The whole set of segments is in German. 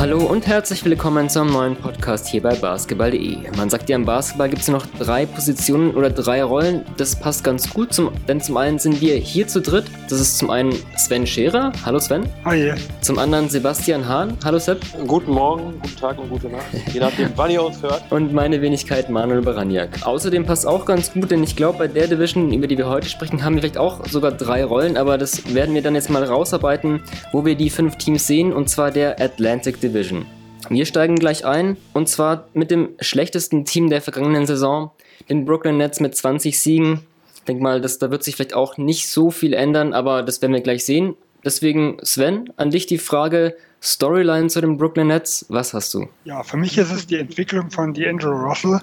Hallo und herzlich willkommen zum neuen Podcast hier bei Basketball.de. Man sagt ja, im Basketball gibt es noch drei Positionen oder drei Rollen. Das passt ganz gut, zum, denn zum einen sind wir hier zu dritt. Das ist zum einen Sven Scherer. Hallo Sven. Hi. Zum anderen Sebastian Hahn. Hallo Sepp. Guten Morgen, guten Tag und gute Nacht. Je nachdem, wann ihr uns hört. Und meine Wenigkeit Manuel Baraniak. Außerdem passt auch ganz gut, denn ich glaube, bei der Division, über die wir heute sprechen, haben wir vielleicht auch sogar drei Rollen. Aber das werden wir dann jetzt mal rausarbeiten, wo wir die fünf Teams sehen. Und zwar der Atlantic Division. Division. Wir steigen gleich ein und zwar mit dem schlechtesten Team der vergangenen Saison, den Brooklyn Nets mit 20 Siegen. Ich denke mal, dass, da wird sich vielleicht auch nicht so viel ändern, aber das werden wir gleich sehen. Deswegen, Sven, an dich die Frage: Storyline zu den Brooklyn Nets, was hast du? Ja, für mich ist es die Entwicklung von D'Angelo Russell,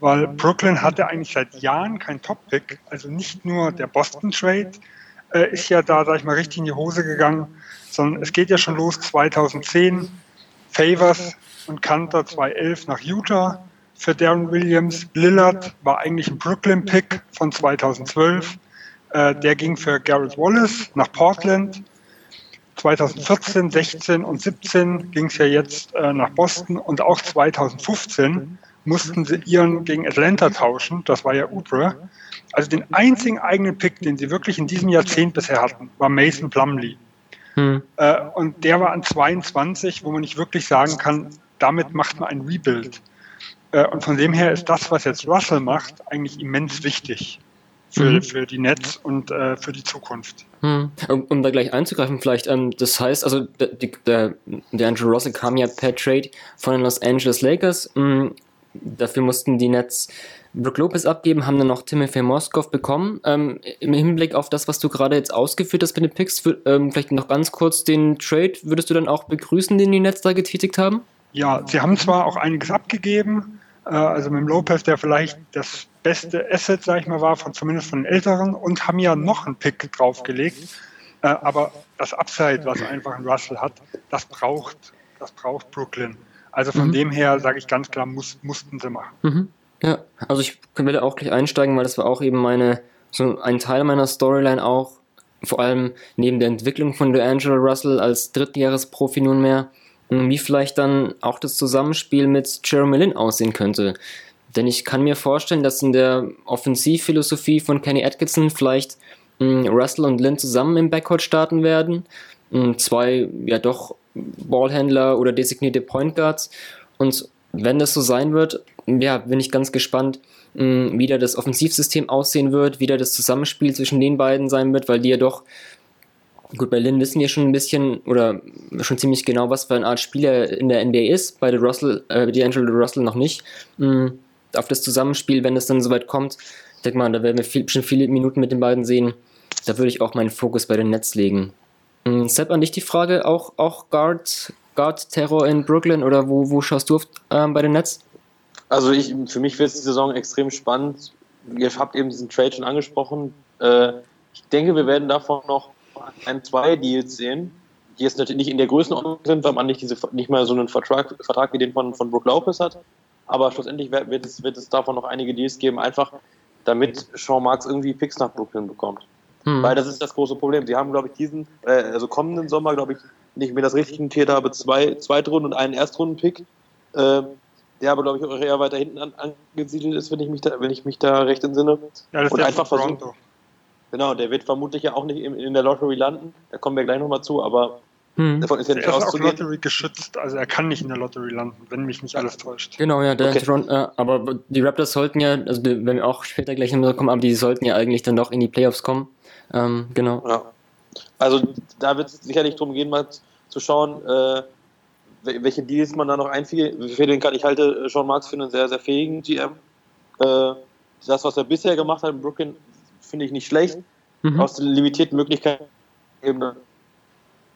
weil Brooklyn hatte eigentlich seit Jahren kein Top-Pick. Also nicht nur der Boston-Trade äh, ist ja da, sag ich mal, richtig in die Hose gegangen, sondern es geht ja schon los 2010 Favors und Kanter 2011 nach Utah für Darren Williams. Lillard war eigentlich ein Brooklyn-Pick von 2012. Äh, der ging für Garrett Wallace nach Portland. 2014, 16 und 17 ging es ja jetzt äh, nach Boston und auch 2015 mussten sie ihren gegen Atlanta tauschen. Das war ja Ubre. Also den einzigen eigenen Pick, den sie wirklich in diesem Jahrzehnt bisher hatten, war Mason Plumley. Hm. Äh, und der war an 22, wo man nicht wirklich sagen kann, damit macht man ein Rebuild. Äh, und von dem her ist das, was jetzt Russell macht, eigentlich immens wichtig für, mhm. für die Netz und äh, für die Zukunft. Hm. Um, um, da gleich einzugreifen, vielleicht, ähm, das heißt, also der, der, der Andrew Russell kam ja per Trade von den Los Angeles Lakers. Mh, dafür mussten die Nets Brook Lopez abgeben, haben dann noch Timothy Moskov bekommen. Ähm, Im Hinblick auf das, was du gerade jetzt ausgeführt hast mit den Picks, für, ähm, vielleicht noch ganz kurz den Trade, würdest du dann auch begrüßen, den die Nets da getätigt haben? Ja, sie haben zwar auch einiges abgegeben, äh, also mit dem Lopez, der vielleicht das beste Asset, sag ich mal, war, von, zumindest von den Älteren, und haben ja noch einen Pick draufgelegt. Äh, aber das Upside, was einfach ein Russell hat, das braucht, das braucht Brooklyn. Also von mhm. dem her sage ich ganz klar, muss, mussten sie machen. Mhm. Ja, also ich will auch gleich einsteigen, weil das war auch eben meine, so ein Teil meiner Storyline auch, vor allem neben der Entwicklung von D'Angelo Russell als Drittjahresprofi nunmehr, wie vielleicht dann auch das Zusammenspiel mit Jeremy Lin aussehen könnte. Denn ich kann mir vorstellen, dass in der Offensivphilosophie von Kenny Atkinson vielleicht mh, Russell und Lin zusammen im Backcourt starten werden. Mh, zwei, ja doch, Ballhändler oder designierte Point Guards. Und wenn das so sein wird, ja, bin ich ganz gespannt, wie da das Offensivsystem aussehen wird, wie da das Zusammenspiel zwischen den beiden sein wird, weil die ja doch, gut, bei Lynn wissen wir schon ein bisschen oder schon ziemlich genau, was für eine Art Spieler in der NBA ist, bei Russell, äh, die Angelo Russell noch nicht. Auf das Zusammenspiel, wenn es dann soweit kommt, denke mal, da werden wir viel, schon viele Minuten mit den beiden sehen. Da würde ich auch meinen Fokus bei den Nets legen. Sepp, an dich die Frage, auch, auch Guard, Guard-Terror in Brooklyn oder wo, wo schaust du auf, ähm, bei den Nets? Also ich, für mich wird die Saison extrem spannend. Ihr habt eben diesen Trade schon angesprochen. Äh, ich denke, wir werden davon noch ein, zwei Deals sehen, die jetzt natürlich nicht in der Größenordnung sind, weil man nicht, diese, nicht mal so einen Vertrag, Vertrag wie den von, von Brook Lopez hat. Aber schlussendlich wird es, wird es davon noch einige Deals geben, einfach damit Sean Marks irgendwie Picks nach Brooklyn bekommt. Hm. Weil das ist das große Problem. Sie haben, glaube ich, diesen, äh, also kommenden Sommer, glaube ich, wenn ich mir das richtig notiert habe, zwei Zweitrunden und einen Erstrunden-Pick, äh, der aber, glaube ich, auch eher weiter hinten an, angesiedelt ist, wenn ich mich da, wenn ich mich da recht entsinne. Ja, das und ist einfach versuchen. Genau, der wird vermutlich ja auch nicht in, in der Lottery landen. Da kommen wir gleich nochmal zu, aber hm. davon ist ja nicht der auszugehen. ist auch Lottery geschützt, also er kann nicht in der Lottery landen, wenn mich nicht alles täuscht. Genau, ja, der okay. Toronto, äh, aber die Raptors sollten ja, also wenn wir auch später gleich nochmal kommen, aber die sollten ja eigentlich dann doch in die Playoffs kommen. Ähm, genau. Ja. Also da wird es sicherlich darum gehen, mal zu schauen, äh, welche Deals man da noch einfädeln kann. Ich halte Sean Marks für einen sehr, sehr fähigen GM. Äh, das, was er bisher gemacht hat in Brooklyn, finde ich nicht schlecht. Mhm. Aus den limitierten Möglichkeiten eben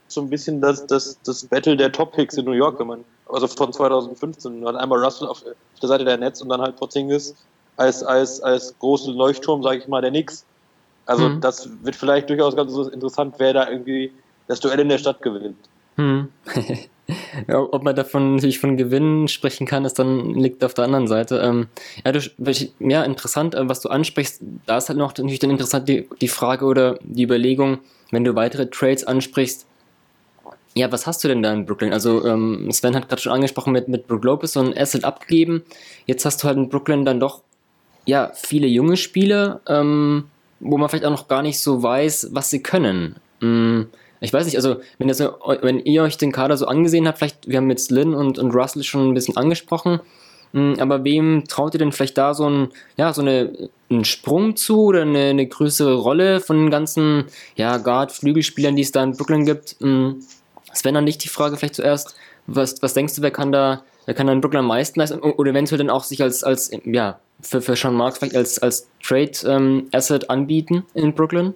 so ein bisschen das, das, das Battle der Top-Picks in New York, wenn man, also von 2015. Man hat einmal Russell auf, der Seite der Netz und dann halt Porzingis als, als, als großen Leuchtturm, sage ich mal, der Knicks. Also mhm. das wird vielleicht durchaus ganz interessant, wer da irgendwie das Duell in der Stadt gewinnt. Mhm. ja, ob man davon natürlich von Gewinnen sprechen kann, ist dann liegt auf der anderen Seite. Ähm, ja, du, ja, interessant, äh, was du ansprichst. Da ist halt noch natürlich dann interessant die, die Frage oder die Überlegung, wenn du weitere Trades ansprichst, ja, was hast du denn da in Brooklyn? Also ähm, Sven hat gerade schon angesprochen, mit, mit Brook Lopez so ein Asset abgegeben. Jetzt hast du halt in Brooklyn dann doch ja, viele junge Spieler, ähm, wo man vielleicht auch noch gar nicht so weiß, was sie können. Hm, ich weiß nicht, also wenn, ihr so, wenn ihr euch den Kader so angesehen habt, vielleicht, wir haben jetzt Lynn und, und Russell schon ein bisschen angesprochen, hm, aber wem traut ihr denn vielleicht da so, ein, ja, so eine, einen Sprung zu oder eine, eine größere Rolle von den ganzen ja, Guard-Flügelspielern, die es da in Brooklyn gibt? Hm, Sven, an dich die Frage vielleicht zuerst. Was, was denkst du, wer kann da, wer kann da in Brooklyn am meisten leisten oder eventuell dann auch sich als, als ja, für, für Sean Marks vielleicht als, als Trade-Asset ähm, anbieten in Brooklyn?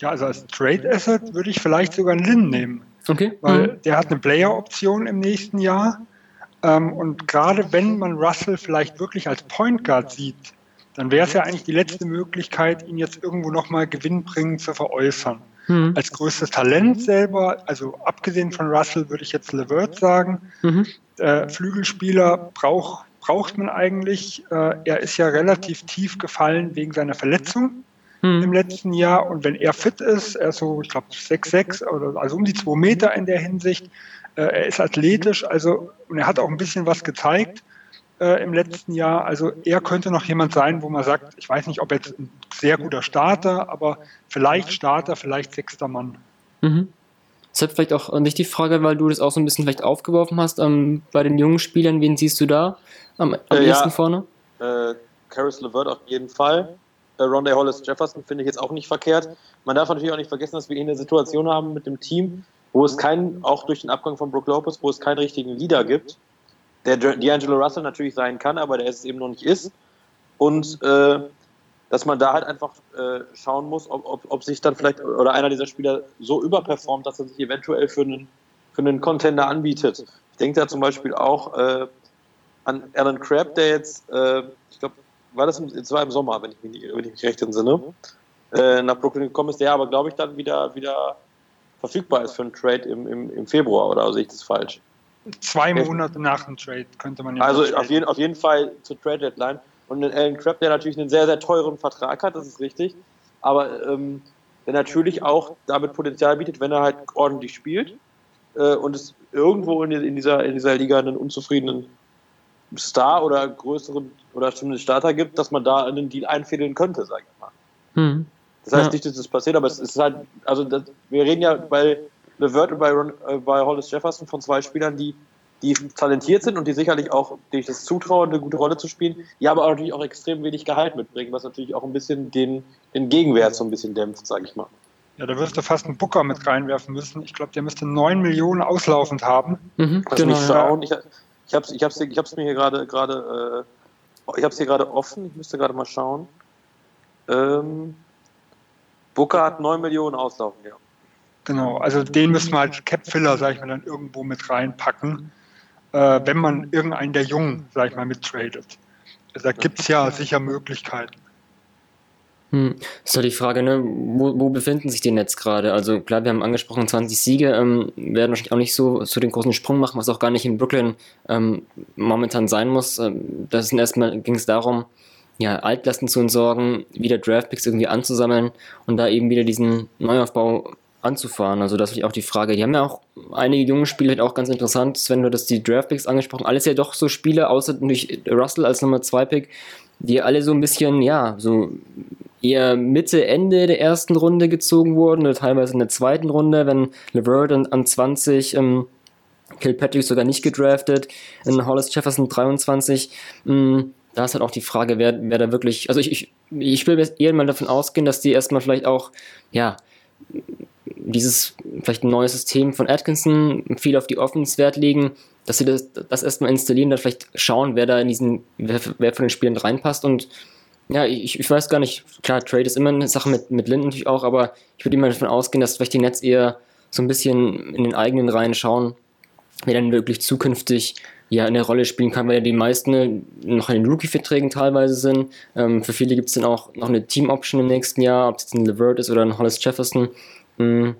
Ja, also als Trade-Asset würde ich vielleicht sogar einen Lin nehmen. Okay. Weil mhm. der hat eine Player-Option im nächsten Jahr. Ähm, und gerade wenn man Russell vielleicht wirklich als Point Guard sieht, dann wäre es ja eigentlich die letzte Möglichkeit, ihn jetzt irgendwo nochmal gewinnbringend zu veräußern. Mhm. Als größtes Talent selber, also abgesehen von Russell, würde ich jetzt Levert sagen. Mhm. Äh, Flügelspieler braucht braucht man eigentlich? Äh, er ist ja relativ tief gefallen wegen seiner Verletzung hm. im letzten Jahr. Und wenn er fit ist, er ist so, ich glaube, 6,6 oder also um die 2 Meter in der Hinsicht. Äh, er ist athletisch, also und er hat auch ein bisschen was gezeigt äh, im letzten Jahr. Also er könnte noch jemand sein, wo man sagt, ich weiß nicht, ob jetzt ein sehr guter Starter, aber vielleicht Starter, vielleicht sechster Mann. Mhm. Deshalb vielleicht auch an dich die Frage, weil du das auch so ein bisschen vielleicht aufgeworfen hast, ähm, bei den jungen Spielern, wen siehst du da am, am äh, ersten ja, vorne? Äh, Caris LeVert auf jeden Fall. Äh, Rondé Hollis Jefferson finde ich jetzt auch nicht verkehrt. Man darf natürlich auch nicht vergessen, dass wir hier eine Situation haben mit dem Team, wo es keinen, auch durch den Abgang von Brook Lopez, wo es keinen richtigen Leader gibt, der D'Angelo Russell natürlich sein kann, aber der es eben noch nicht ist. Und äh, dass man da halt einfach äh, schauen muss, ob, ob, ob, sich dann vielleicht oder einer dieser Spieler so überperformt, dass er sich eventuell für einen, für einen Contender anbietet. Ich denke da zum Beispiel auch äh, an Alan Crabb, der jetzt, äh, ich glaube, war das, es war im Sommer, wenn ich mich, wenn ich mich recht entsinne, äh, nach Brooklyn gekommen ist, der aber, glaube ich, dann wieder, wieder verfügbar ist für einen Trade im, im, im Februar, oder sehe ich das falsch? Zwei Monate nach dem Trade könnte man ja. Also auf jeden, auf jeden Fall zur Trade Deadline. Und einen Alan Crabb, der natürlich einen sehr, sehr teuren Vertrag hat, das ist richtig. Aber ähm, der natürlich auch damit Potenzial bietet, wenn er halt ordentlich spielt äh, und es irgendwo in, in, dieser, in dieser Liga einen unzufriedenen Star oder größeren oder zumindest Starter gibt, dass man da einen Deal einfädeln könnte, sag ich mal. Hm. Das heißt ja. nicht, dass das passiert, aber es ist halt, also das, wir reden ja bei LeVert und bei, äh, bei Hollis Jefferson von zwei Spielern, die die talentiert sind und die sicherlich auch durch das Zutrauen eine gute Rolle zu spielen, die aber natürlich auch extrem wenig Gehalt mitbringen, was natürlich auch ein bisschen den, den Gegenwert so ein bisschen dämpft, sage ich mal. Ja, da wirst du fast einen Booker mit reinwerfen müssen. Ich glaube, der müsste 9 Millionen auslaufend haben. Mhm, Lass genau, mich schauen. Ich, ich habe es ich hab's, ich hab's mir hier gerade gerade äh, ich habe es hier gerade offen. Ich müsste gerade mal schauen. Ähm, Booker hat 9 Millionen auslaufen, ja. Genau, also den müssen wir als Cap-Filler, sag ich mal, dann irgendwo mit reinpacken äh, wenn man irgendeinen der Jungen, sag ich mal, mittradet. Also da gibt es ja sicher Möglichkeiten. Hm. Ist doch die Frage, ne? wo, wo befinden sich die Nets gerade? Also klar, wir haben angesprochen 20 Siege, ähm, werden wahrscheinlich auch nicht so, so den großen Sprung machen, was auch gar nicht in Brooklyn ähm, momentan sein muss. Ähm, das ist erstmal ging es darum, ja, Altlasten zu entsorgen, wieder Draftpicks irgendwie anzusammeln und da eben wieder diesen Neuaufbau anzufahren. Also das ist auch die Frage. Die haben ja auch einige junge Spieler, halt auch ganz interessant, Sven, du hast die Draftpicks angesprochen, alles ja doch so Spiele, außer durch Russell als Nummer 2 Pick, die alle so ein bisschen, ja, so eher Mitte, Ende der ersten Runde gezogen wurden oder teilweise in der zweiten Runde, wenn LeVert an, an 20, ähm, Kilpatrick sogar nicht gedraftet, in Hollis Jefferson 23, ähm, da ist halt auch die Frage, wer, wer da wirklich, also ich, ich, ich will eher mal davon ausgehen, dass die erstmal vielleicht auch, ja, dieses vielleicht ein neues System von Atkinson viel auf die Offense Wert legen, dass sie das, das erstmal installieren, dann vielleicht schauen, wer da in diesen, wer, wer von den Spielen reinpasst und ja, ich, ich weiß gar nicht, klar, Trade ist immer eine Sache mit, mit Lind natürlich auch, aber ich würde immer davon ausgehen, dass vielleicht die Nets eher so ein bisschen in den eigenen Reihen schauen, wer dann wirklich zukünftig ja eine Rolle spielen kann, weil ja die meisten noch in den Rookie-Verträgen teilweise sind. Ähm, für viele gibt es dann auch noch eine Team-Option im nächsten Jahr, ob es jetzt ein Levert ist oder ein Hollis Jefferson. Mhm.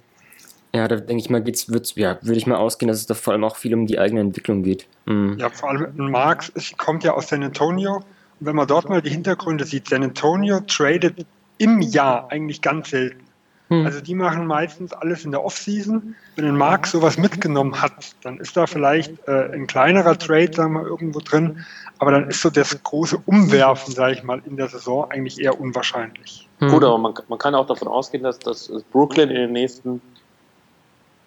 Ja, da denke ich mal, geht's, wird's, ja, würde ich mal ausgehen, dass es da vor allem auch viel um die eigene Entwicklung geht. Mhm. Ja, vor allem Marx kommt ja aus San Antonio. Und wenn man dort mal die Hintergründe sieht, San Antonio tradet im Jahr eigentlich ganz selten. Hm. Also die machen meistens alles in der Offseason. Wenn ein Mark sowas mitgenommen hat, dann ist da vielleicht äh, ein kleinerer Trade, sagen wir mal, irgendwo drin. Aber dann ist so das große Umwerfen, sage ich mal, in der Saison eigentlich eher unwahrscheinlich. Hm. Gut, aber man, man, kann auch davon ausgehen, dass, dass Brooklyn in den nächsten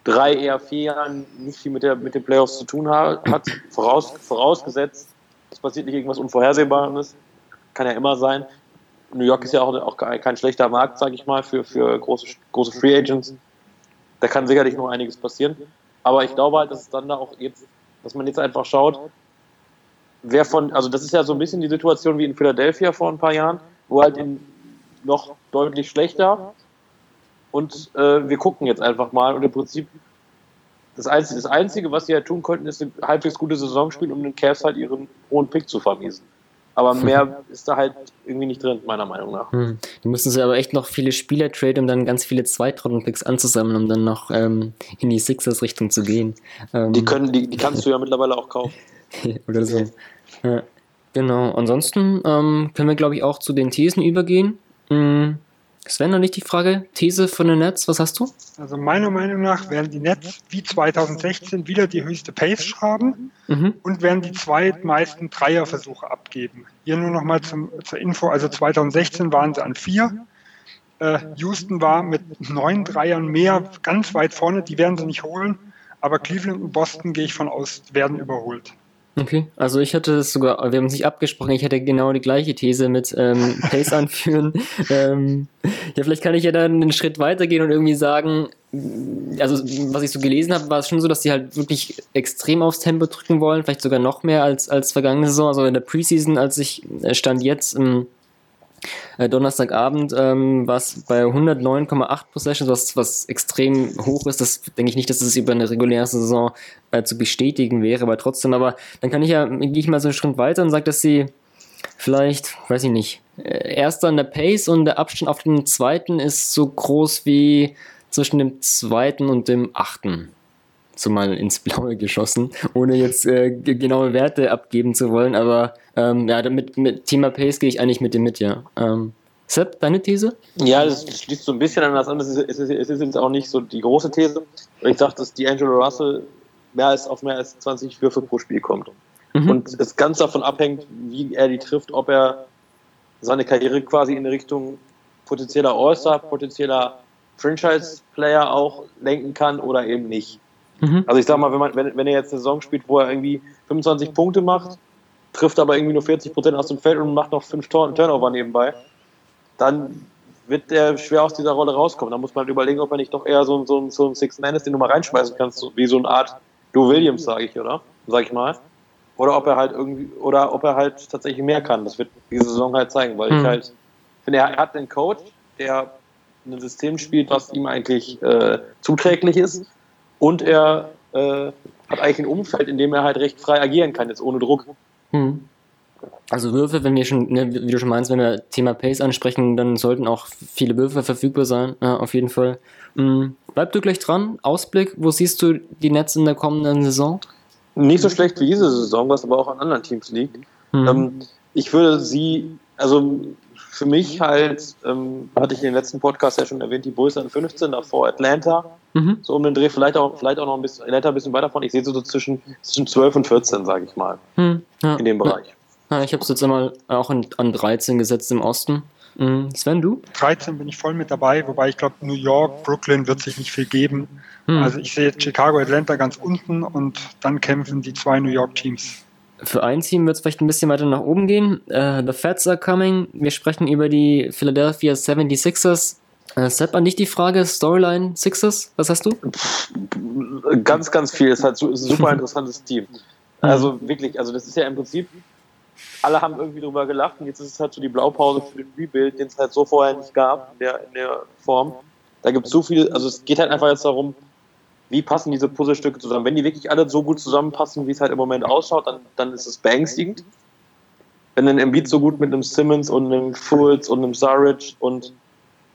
drei, eher vier Jahren nicht viel mit, der, mit den Playoffs zu tun hat, voraus, vorausgesetzt, es passiert nicht irgendwas Unvorhersehbares. Kann ja immer sein. New York ist ja auch, auch kein schlechter Markt, sage ich mal, für, für große, große Free Agents. Da kann sicherlich noch einiges passieren. Aber ich glaube halt, dass es dann da auch jetzt, dass man jetzt einfach schaut, wer von, also das ist ja so ein bisschen die Situation wie in Philadelphia vor ein paar Jahren, wo halt in noch deutlich schlechter und äh, wir gucken jetzt einfach mal und im Prinzip das Einzige, das Einzige, was sie ja tun könnten, ist eine halbwegs gute Saison spielen, um den Cavs halt ihren hohen Pick zu vermiesen. Aber mehr ist da halt irgendwie nicht drin, meiner Meinung nach. Hm. Die müssen sie aber echt noch viele Spieler traden, um dann ganz viele Zweitrunden-Picks anzusammeln, um dann noch ähm, in die Sixers-Richtung zu gehen. Ähm, die, können, die, die kannst du ja mittlerweile auch kaufen. Oder so. Ja, genau. Ansonsten ähm, können wir, glaube ich, auch zu den Thesen übergehen. Hm. Sven, noch nicht die Frage, These von den Nets, was hast du? Also meiner Meinung nach werden die Nets wie 2016 wieder die höchste Pace schreiben mhm. und werden die zweitmeisten Dreierversuche abgeben. Hier nur noch mal zum, zur Info, also 2016 waren sie an vier. Äh, Houston war mit neun Dreiern mehr ganz weit vorne, die werden sie nicht holen, aber Cleveland und Boston gehe ich von aus, werden überholt. Okay, also ich hatte es sogar, wir haben es nicht abgesprochen, ich hätte genau die gleiche These mit ähm, Pace anführen. ähm, ja, vielleicht kann ich ja dann einen Schritt weitergehen und irgendwie sagen, also was ich so gelesen habe, war es schon so, dass die halt wirklich extrem aufs Tempo drücken wollen, vielleicht sogar noch mehr als, als vergangene Saison, also in der Preseason, als ich äh, stand jetzt im äh, Donnerstagabend ähm, war es bei 109,8 Possessions, was, was extrem hoch ist. Das denke ich nicht, dass es über eine reguläre Saison äh, zu bestätigen wäre, aber trotzdem, aber dann kann ich ja, gehe ich mal so einen Schritt weiter und sage, dass sie vielleicht, weiß ich nicht, äh, erster in der Pace und der Abstand auf den zweiten ist so groß wie zwischen dem zweiten und dem achten so mal ins Blaue geschossen, ohne jetzt äh, genaue Werte abgeben zu wollen, aber ähm, ja, damit mit Thema Pace gehe ich eigentlich mit dem mit, ja. Ähm, Sepp, deine These? Ja, das schließt so ein bisschen an das an. Es ist, es ist jetzt auch nicht so die große These. Ich sage, dass die Angelo Russell mehr als auf mehr als 20 Würfe pro Spiel kommt. Mhm. Und es ganz davon abhängt, wie er die trifft, ob er seine Karriere quasi in Richtung potenzieller All-Star, potenzieller Franchise-Player auch lenken kann oder eben nicht. Mhm. Also ich sag mal, wenn, man, wenn, wenn er jetzt eine Saison spielt, wo er irgendwie 25 Punkte macht, trifft aber irgendwie nur 40 Prozent aus dem Feld und macht noch fünf Turnover nebenbei, dann wird er schwer aus dieser Rolle rauskommen. Da muss man halt überlegen, ob er nicht doch eher so, so, so ein Six-Man ist, den du mal reinschmeißen kannst, so, wie so eine Art Lou Williams, sage ich, oder? Sag ich mal. Oder ob er halt irgendwie, oder ob er halt tatsächlich mehr kann. Das wird diese Saison halt zeigen, weil mhm. ich halt finde, er hat einen Coach, der ein System spielt, was ihm eigentlich äh, zuträglich ist und er äh, hat eigentlich ein Umfeld, in dem er halt recht frei agieren kann, jetzt ohne Druck. Hm. Also Würfe, wenn wir schon, ne, wie du schon meinst, wenn wir Thema Pace ansprechen, dann sollten auch viele Würfe verfügbar sein, ja, auf jeden Fall. Mhm. Bleib du gleich dran. Ausblick, wo siehst du die Nets in der kommenden Saison? Nicht so schlecht wie diese Saison, was aber auch an anderen Teams liegt. Mhm. Ähm, ich würde sie, also für mich halt, ähm, hatte ich in den letzten Podcast ja schon erwähnt, die Bulls an 15, davor Atlanta, mhm. so um den Dreh, vielleicht auch, vielleicht auch noch ein bisschen, Atlanta ein bisschen weiter von. Ich sehe so zwischen, zwischen 12 und 14, sage ich mal, mhm. ja. in dem Bereich. Ja, ich habe es jetzt einmal auch in, an 13 gesetzt im Osten. Mhm. Sven, du? 13 bin ich voll mit dabei, wobei ich glaube, New York, Brooklyn wird sich nicht viel geben. Mhm. Also ich sehe Chicago, Atlanta ganz unten und dann kämpfen die zwei New York Teams. Für ein Team wird es vielleicht ein bisschen weiter nach oben gehen. Uh, the Feds are coming. Wir sprechen über die Philadelphia 76ers. Uh, Sepp, an dich die Frage, Storyline Sixers, was hast du? Ganz, ganz viel. Es ist halt ein super interessantes Team. Also wirklich, also das ist ja im Prinzip, alle haben irgendwie drüber gelacht und jetzt ist es halt so die Blaupause für den Rebuild, den es halt so vorher nicht gab in der, in der Form. Da gibt es so viel, also es geht halt einfach jetzt darum, wie passen diese Puzzlestücke zusammen. Wenn die wirklich alle so gut zusammenpassen, wie es halt im Moment ausschaut, dann, dann ist es beängstigend. Wenn ein Embiid so gut mit einem Simmons und einem Fultz und einem Saric und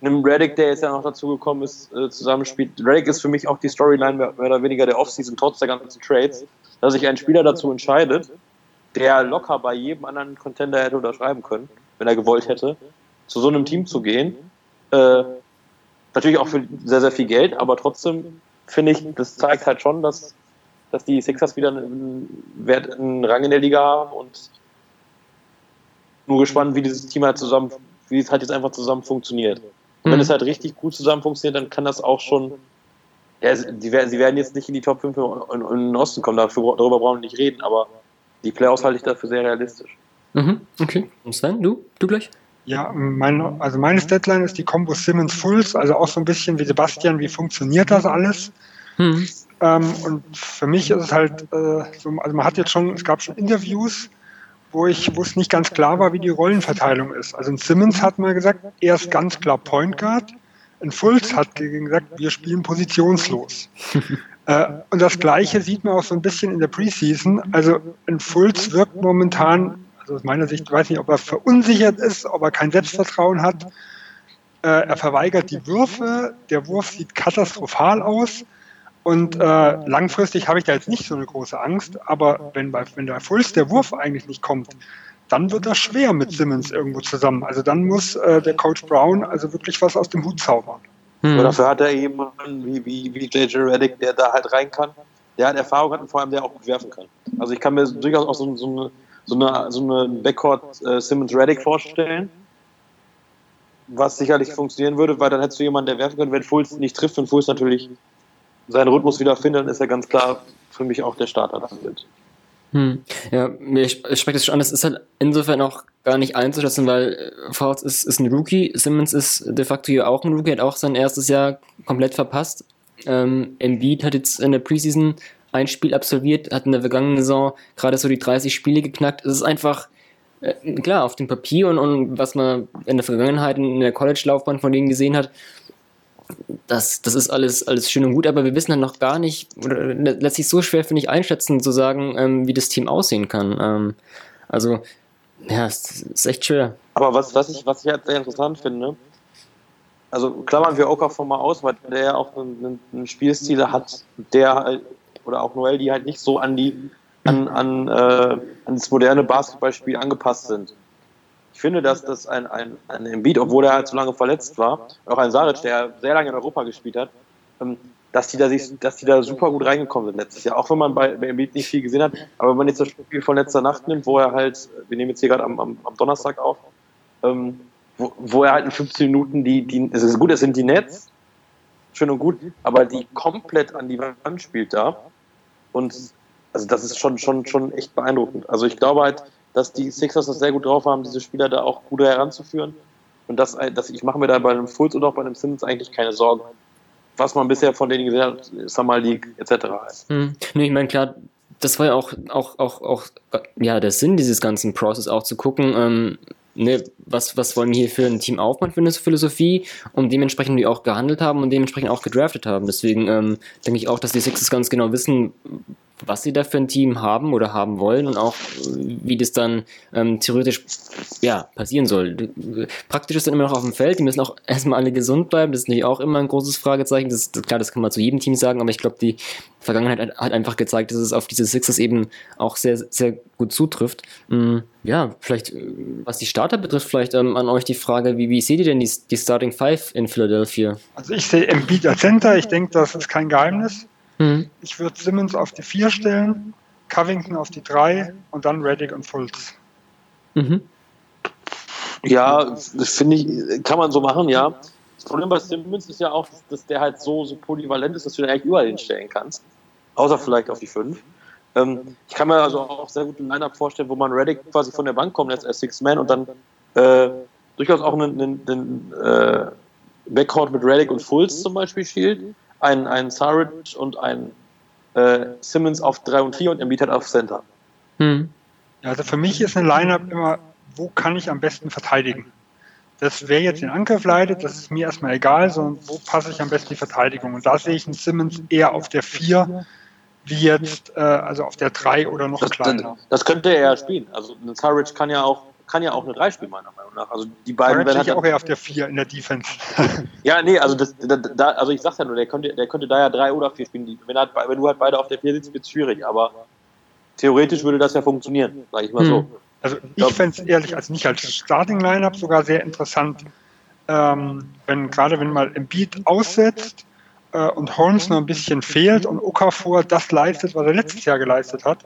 einem Reddick, der jetzt ja noch dazugekommen ist, äh, zusammenspielt. Reddick ist für mich auch die Storyline mehr, mehr oder weniger der Offseason, trotz der ganzen Trades, dass sich ein Spieler dazu entscheidet, der locker bei jedem anderen Contender hätte unterschreiben können, wenn er gewollt hätte, zu so einem Team zu gehen, äh, Natürlich auch für sehr, sehr viel Geld, aber trotzdem finde ich, das zeigt halt schon, dass, dass die Sixers wieder einen, Wert, einen Rang in der Liga haben und nur gespannt, wie dieses Team halt zusammen, wie es halt jetzt einfach zusammen funktioniert. Und wenn Mhm. es halt richtig gut zusammen funktioniert, dann kann das auch schon. Ja, sie werden jetzt nicht in die Top 5 in, in den Osten kommen, dafür, darüber brauchen wir nicht reden, aber die Playoffs halte ich dafür sehr realistisch. Mhm, okay. Und Sven, du? Du gleich? Ja, meine, also meine Deadline ist die Combo Simmons Fulls, also auch so ein bisschen wie Sebastian, wie funktioniert das alles? Mhm. Ähm, und für mich ist es halt äh, so, also man hat jetzt schon, es gab schon Interviews, wo ich, wo es nicht ganz klar war, wie die Rollenverteilung ist. Also ein Simmons hat mal gesagt, er ist ganz klar Point Guard. Ein Fultz hat gesagt, wir spielen positionslos. äh, und das Gleiche sieht man auch so ein bisschen in der Preseason. Also ein Fultz wirkt momentan, also aus meiner Sicht, ich weiß nicht, ob er verunsichert ist, ob er kein Selbstvertrauen hat. Äh, er verweigert die Würfe. Der Wurf sieht katastrophal aus. Und äh, langfristig habe ich da jetzt nicht so eine große Angst, aber wenn bei, wenn der Fulls der Wurf eigentlich nicht kommt, dann wird das schwer mit Simmons irgendwo zusammen. Also dann muss äh, der Coach Brown also wirklich was aus dem Hut zaubern. Mhm. Aber dafür hat er jemanden wie, wie, wie JJ Reddick, der da halt rein kann, der halt Erfahrung hat und vor allem der auch gut werfen kann. Also ich kann mir durchaus auch so, so eine, so eine, so eine Backcourt äh, Simmons Reddick vorstellen, was sicherlich funktionieren würde, weil dann hättest du jemanden, der werfen könnte, wenn Fulz nicht trifft, wenn Fulz natürlich seinen Rhythmus wieder findet, dann ist er ganz klar für mich auch der Starter damit. Hm. Ja, mir sp- spricht das schon an, das ist halt insofern auch gar nicht einzuschätzen, weil äh, Fouts ist, ist ein Rookie, Simmons ist de facto ja auch ein Rookie, hat auch sein erstes Jahr komplett verpasst. Ähm, Embiid hat jetzt in der Preseason ein Spiel absolviert, hat in der vergangenen Saison gerade so die 30 Spiele geknackt. Es ist einfach, äh, klar, auf dem Papier und, und was man in der Vergangenheit in der College-Laufbahn von denen gesehen hat, das, das ist alles, alles schön und gut, aber wir wissen dann noch gar nicht, oder sich so schwer, finde ich, einschätzen, zu sagen, ähm, wie das Team aussehen kann. Ähm, also, ja, es ist echt schwer. Aber was, was, ich, was ich halt sehr interessant finde, also klammern wir Okafor mal aus, weil der ja auch einen, einen Spielstil hat, der halt, oder auch Noel, die halt nicht so an die an, an, äh, an das moderne Basketballspiel angepasst sind. Ich finde, dass das ein, ein, ein Embiid, obwohl er halt so lange verletzt war, auch ein Saric, der sehr lange in Europa gespielt hat, ähm, dass die da sich, dass die da super gut reingekommen sind letztes Jahr. Auch wenn man bei, bei Embiid nicht viel gesehen hat, aber wenn man jetzt das Spiel von letzter Nacht nimmt, wo er halt, wir nehmen jetzt hier gerade am, am, am Donnerstag auf, ähm, wo, wo er halt in 15 Minuten die, die, es ist gut, es sind die Nets, schön und gut, aber die komplett an die Wand spielt da. Und also das ist schon, schon, schon echt beeindruckend. Also ich glaube halt, dass die Sixers das sehr gut drauf haben, diese Spieler da auch gut heranzuführen. Und dass, dass ich mache mir da bei einem Fultz und auch bei einem Simmons eigentlich keine Sorgen. Was man bisher von denen gesehen hat, Summer League etc. Hm. Nee, ich meine, klar, das war ja auch, auch, auch, auch ja, der Sinn dieses ganzen Process, auch zu gucken, ähm, ne, was, was wollen wir hier für ein Team aufbauen, für eine Philosophie und dementsprechend die auch gehandelt haben und dementsprechend auch gedraftet haben. Deswegen ähm, denke ich auch, dass die Sixers ganz genau wissen, was sie da für ein Team haben oder haben wollen und auch äh, wie das dann ähm, theoretisch ja, passieren soll. Praktisch ist dann immer noch auf dem Feld, die müssen auch erstmal alle gesund bleiben, das ist natürlich auch immer ein großes Fragezeichen. Das ist, klar, das kann man zu jedem Team sagen, aber ich glaube, die Vergangenheit hat, hat einfach gezeigt, dass es auf diese Sixers eben auch sehr, sehr gut zutrifft. Mm, ja, vielleicht, äh, was die Starter betrifft, vielleicht ähm, an euch die Frage, wie, wie seht ihr denn die, die Starting Five in Philadelphia? Also ich sehe Embiid als Center, ich denke, das ist kein Geheimnis. Mhm. Ich würde Simmons auf die 4 stellen, Covington auf die 3 und dann Reddick und Fultz. Mhm. Ja, das finde ich, kann man so machen, ja. Das Problem bei Simmons ist ja auch, dass, dass der halt so, so polyvalent ist, dass du den eigentlich überall hinstellen kannst. Außer vielleicht auf die 5. Ähm, ich kann mir also auch sehr gut ein Line-Up vorstellen, wo man Reddick quasi von der Bank kommt als Six-Man und dann äh, durchaus auch einen, einen, einen äh, Backcourt mit Reddick und Fultz zum Beispiel spielt. Ein, ein Saric und ein äh, Simmons auf 3 und 4 und Embiid hat auf Center. Ja, also für mich ist ein Line-Up immer, wo kann ich am besten verteidigen? Das wer jetzt den Angriff leitet, das ist mir erstmal egal, sondern wo passe ich am besten die Verteidigung? Und da sehe ich einen Simmons eher auf der 4, wie jetzt, äh, also auf der 3 oder noch Das, kleiner. das könnte er ja spielen. Also ein Saric kann ja auch kann ja auch eine 3 spielen, meiner Meinung nach. Also die beiden Da werden ich halt, auch eher auf der 4 in der Defense. Ja, nee, also das, da, da, also ich sag's ja nur, der könnte, der könnte da ja 3 oder 4 spielen. Wenn, halt, wenn du halt beide auf der 4 sitzt, wird's schwierig, aber theoretisch würde das ja funktionieren, sag ich mal so. Hm. Also ich fände es ehrlich als nicht als Starting Lineup sogar sehr interessant, ähm, wenn gerade wenn mal Embiid aussetzt äh, und Holmes nur ein bisschen fehlt und Okafor das leistet, was er letztes Jahr geleistet hat,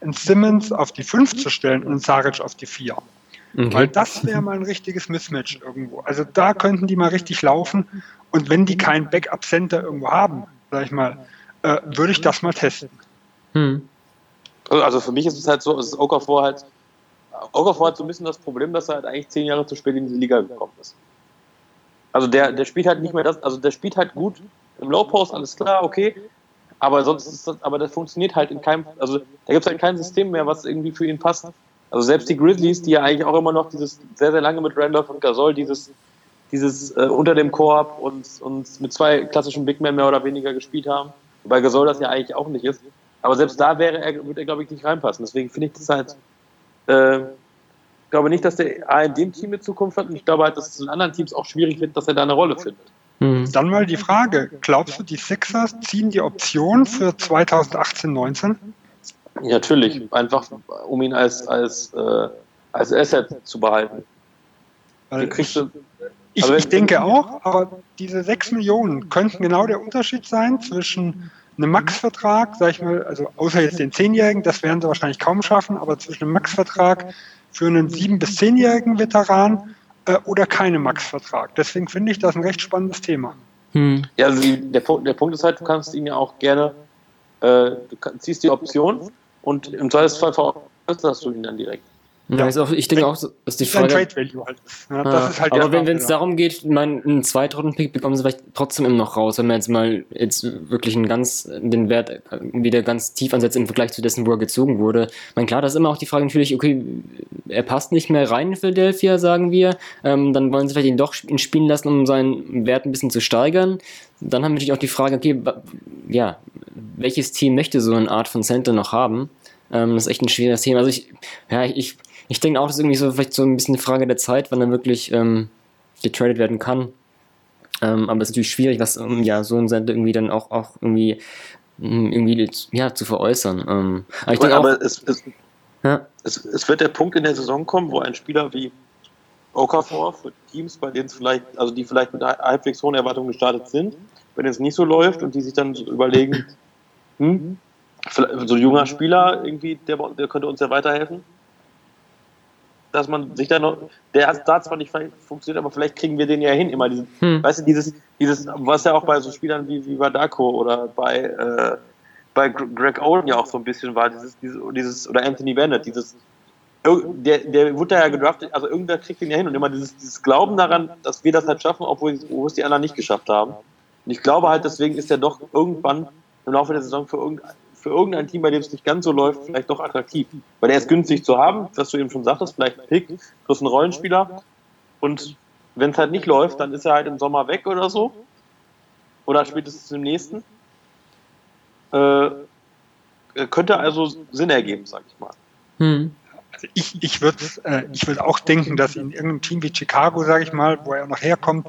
einen Simmons auf die 5 zu stellen und einen Saric auf die 4. Okay. Weil das wäre mal ein richtiges Mismatch irgendwo. Also da könnten die mal richtig laufen. Und wenn die kein Backup-Center irgendwo haben, sag ich mal, äh, würde ich das mal testen. Hm. Also für mich ist es halt so, es ist Okafor halt, Okafor hat so ein bisschen das Problem, dass er halt eigentlich zehn Jahre zu spät in diese Liga gekommen ist. Also der, der spielt halt nicht mehr das, also der spielt halt gut im Low Post, alles klar, okay. Aber sonst ist das, aber das funktioniert halt in keinem, also da gibt es halt kein System mehr, was irgendwie für ihn passt. Also selbst die Grizzlies, die ja eigentlich auch immer noch dieses sehr, sehr lange mit Randolph und Gasol dieses, dieses äh, unter dem Korb und, und mit zwei klassischen Big Men mehr oder weniger gespielt haben. Wobei Gasol das ja eigentlich auch nicht ist. Aber selbst da wäre er, würde er, glaube ich, nicht reinpassen. Deswegen finde ich das halt, äh, glaube nicht, dass der A in dem Team mit Zukunft hat und ich glaube halt, dass es in anderen Teams auch schwierig wird, dass er da eine Rolle findet. Mhm. Dann mal die Frage, glaubst du, die Sixers ziehen die Option für 2018-19? Ja, natürlich, einfach um ihn als, als, äh, als Asset zu behalten. ich, ich, ich denke auch, aber diese 6 Millionen könnten genau der Unterschied sein zwischen einem Max-Vertrag, sag ich mal, also außer jetzt den 10-Jährigen, das werden sie wahrscheinlich kaum schaffen, aber zwischen einem Max-Vertrag für einen 7- bis 10-jährigen Veteran äh, oder keinem Max-Vertrag. Deswegen finde ich das ein recht spannendes Thema. Hm. Ja, also die, der, Punkt, der Punkt ist halt, du kannst ihn ja auch gerne, äh, du kann, ziehst die Option und im Zweifelsfall veräußerst du ihn dann direkt. Ja, ist auch, ich denke auch, dass die Frage. Trade Value halt. Ja, ah, halt aber wenn es darum geht, mein, einen Zweitrunden-Pick bekommen sie vielleicht trotzdem immer noch raus, wenn man jetzt mal jetzt wirklich einen ganz, den Wert wieder ganz tief ansetzt im Vergleich zu dessen, wo er gezogen wurde. Ich meine, klar, das ist immer auch die Frage natürlich, okay, er passt nicht mehr rein in Philadelphia, sagen wir. Ähm, dann wollen sie vielleicht ihn doch ihn spielen lassen, um seinen Wert ein bisschen zu steigern. Dann haben wir natürlich auch die Frage, okay, ja, welches Team möchte so eine Art von Center noch haben? Ähm, das ist echt ein schwieriges Thema. Also ich, ja, ich, ich denke auch, das ist irgendwie so vielleicht so ein bisschen eine Frage der Zeit, wann er wirklich ähm, getradet werden kann. Ähm, aber es ist natürlich schwierig, was um, ja, so ein Sender irgendwie dann auch, auch irgendwie, hm, irgendwie ja, zu veräußern. Ähm, aber ich denke aber es, es, ja. es, es wird der Punkt in der Saison kommen, wo ein Spieler wie Okafor für Teams, bei denen es vielleicht, also die vielleicht mit halbwegs hohen Erwartungen gestartet sind, wenn es nicht so läuft und die sich dann so überlegen, hm, so ein junger Spieler irgendwie, der, der könnte uns ja weiterhelfen dass man sich da noch, der hat da zwar nicht funktioniert, aber vielleicht kriegen wir den ja hin, immer diesen, hm. weißt du, dieses, dieses, was ja auch bei so Spielern wie, wie Vadako oder bei, äh, bei Greg Oden ja auch so ein bisschen war, dieses, dieses, dieses oder Anthony Bennett, dieses, der, der wurde ja gedraftet, also irgendwer kriegt den ja hin und immer dieses, dieses Glauben daran, dass wir das halt schaffen, obwohl wo es die anderen nicht geschafft haben. Und ich glaube halt, deswegen ist er doch irgendwann im Laufe der Saison für irgendein für irgendein Team, bei dem es nicht ganz so läuft, vielleicht doch attraktiv. Weil er ist günstig zu haben, was du eben schon sagtest, vielleicht ein Pick, plus ein Rollenspieler. Und wenn es halt nicht läuft, dann ist er halt im Sommer weg oder so. Oder spätestens im nächsten. Äh, könnte also Sinn ergeben, sag ich mal. Hm. Also ich, ich würde äh, würd auch denken, dass in irgendeinem Team wie Chicago, sage ich mal, wo er noch herkommt,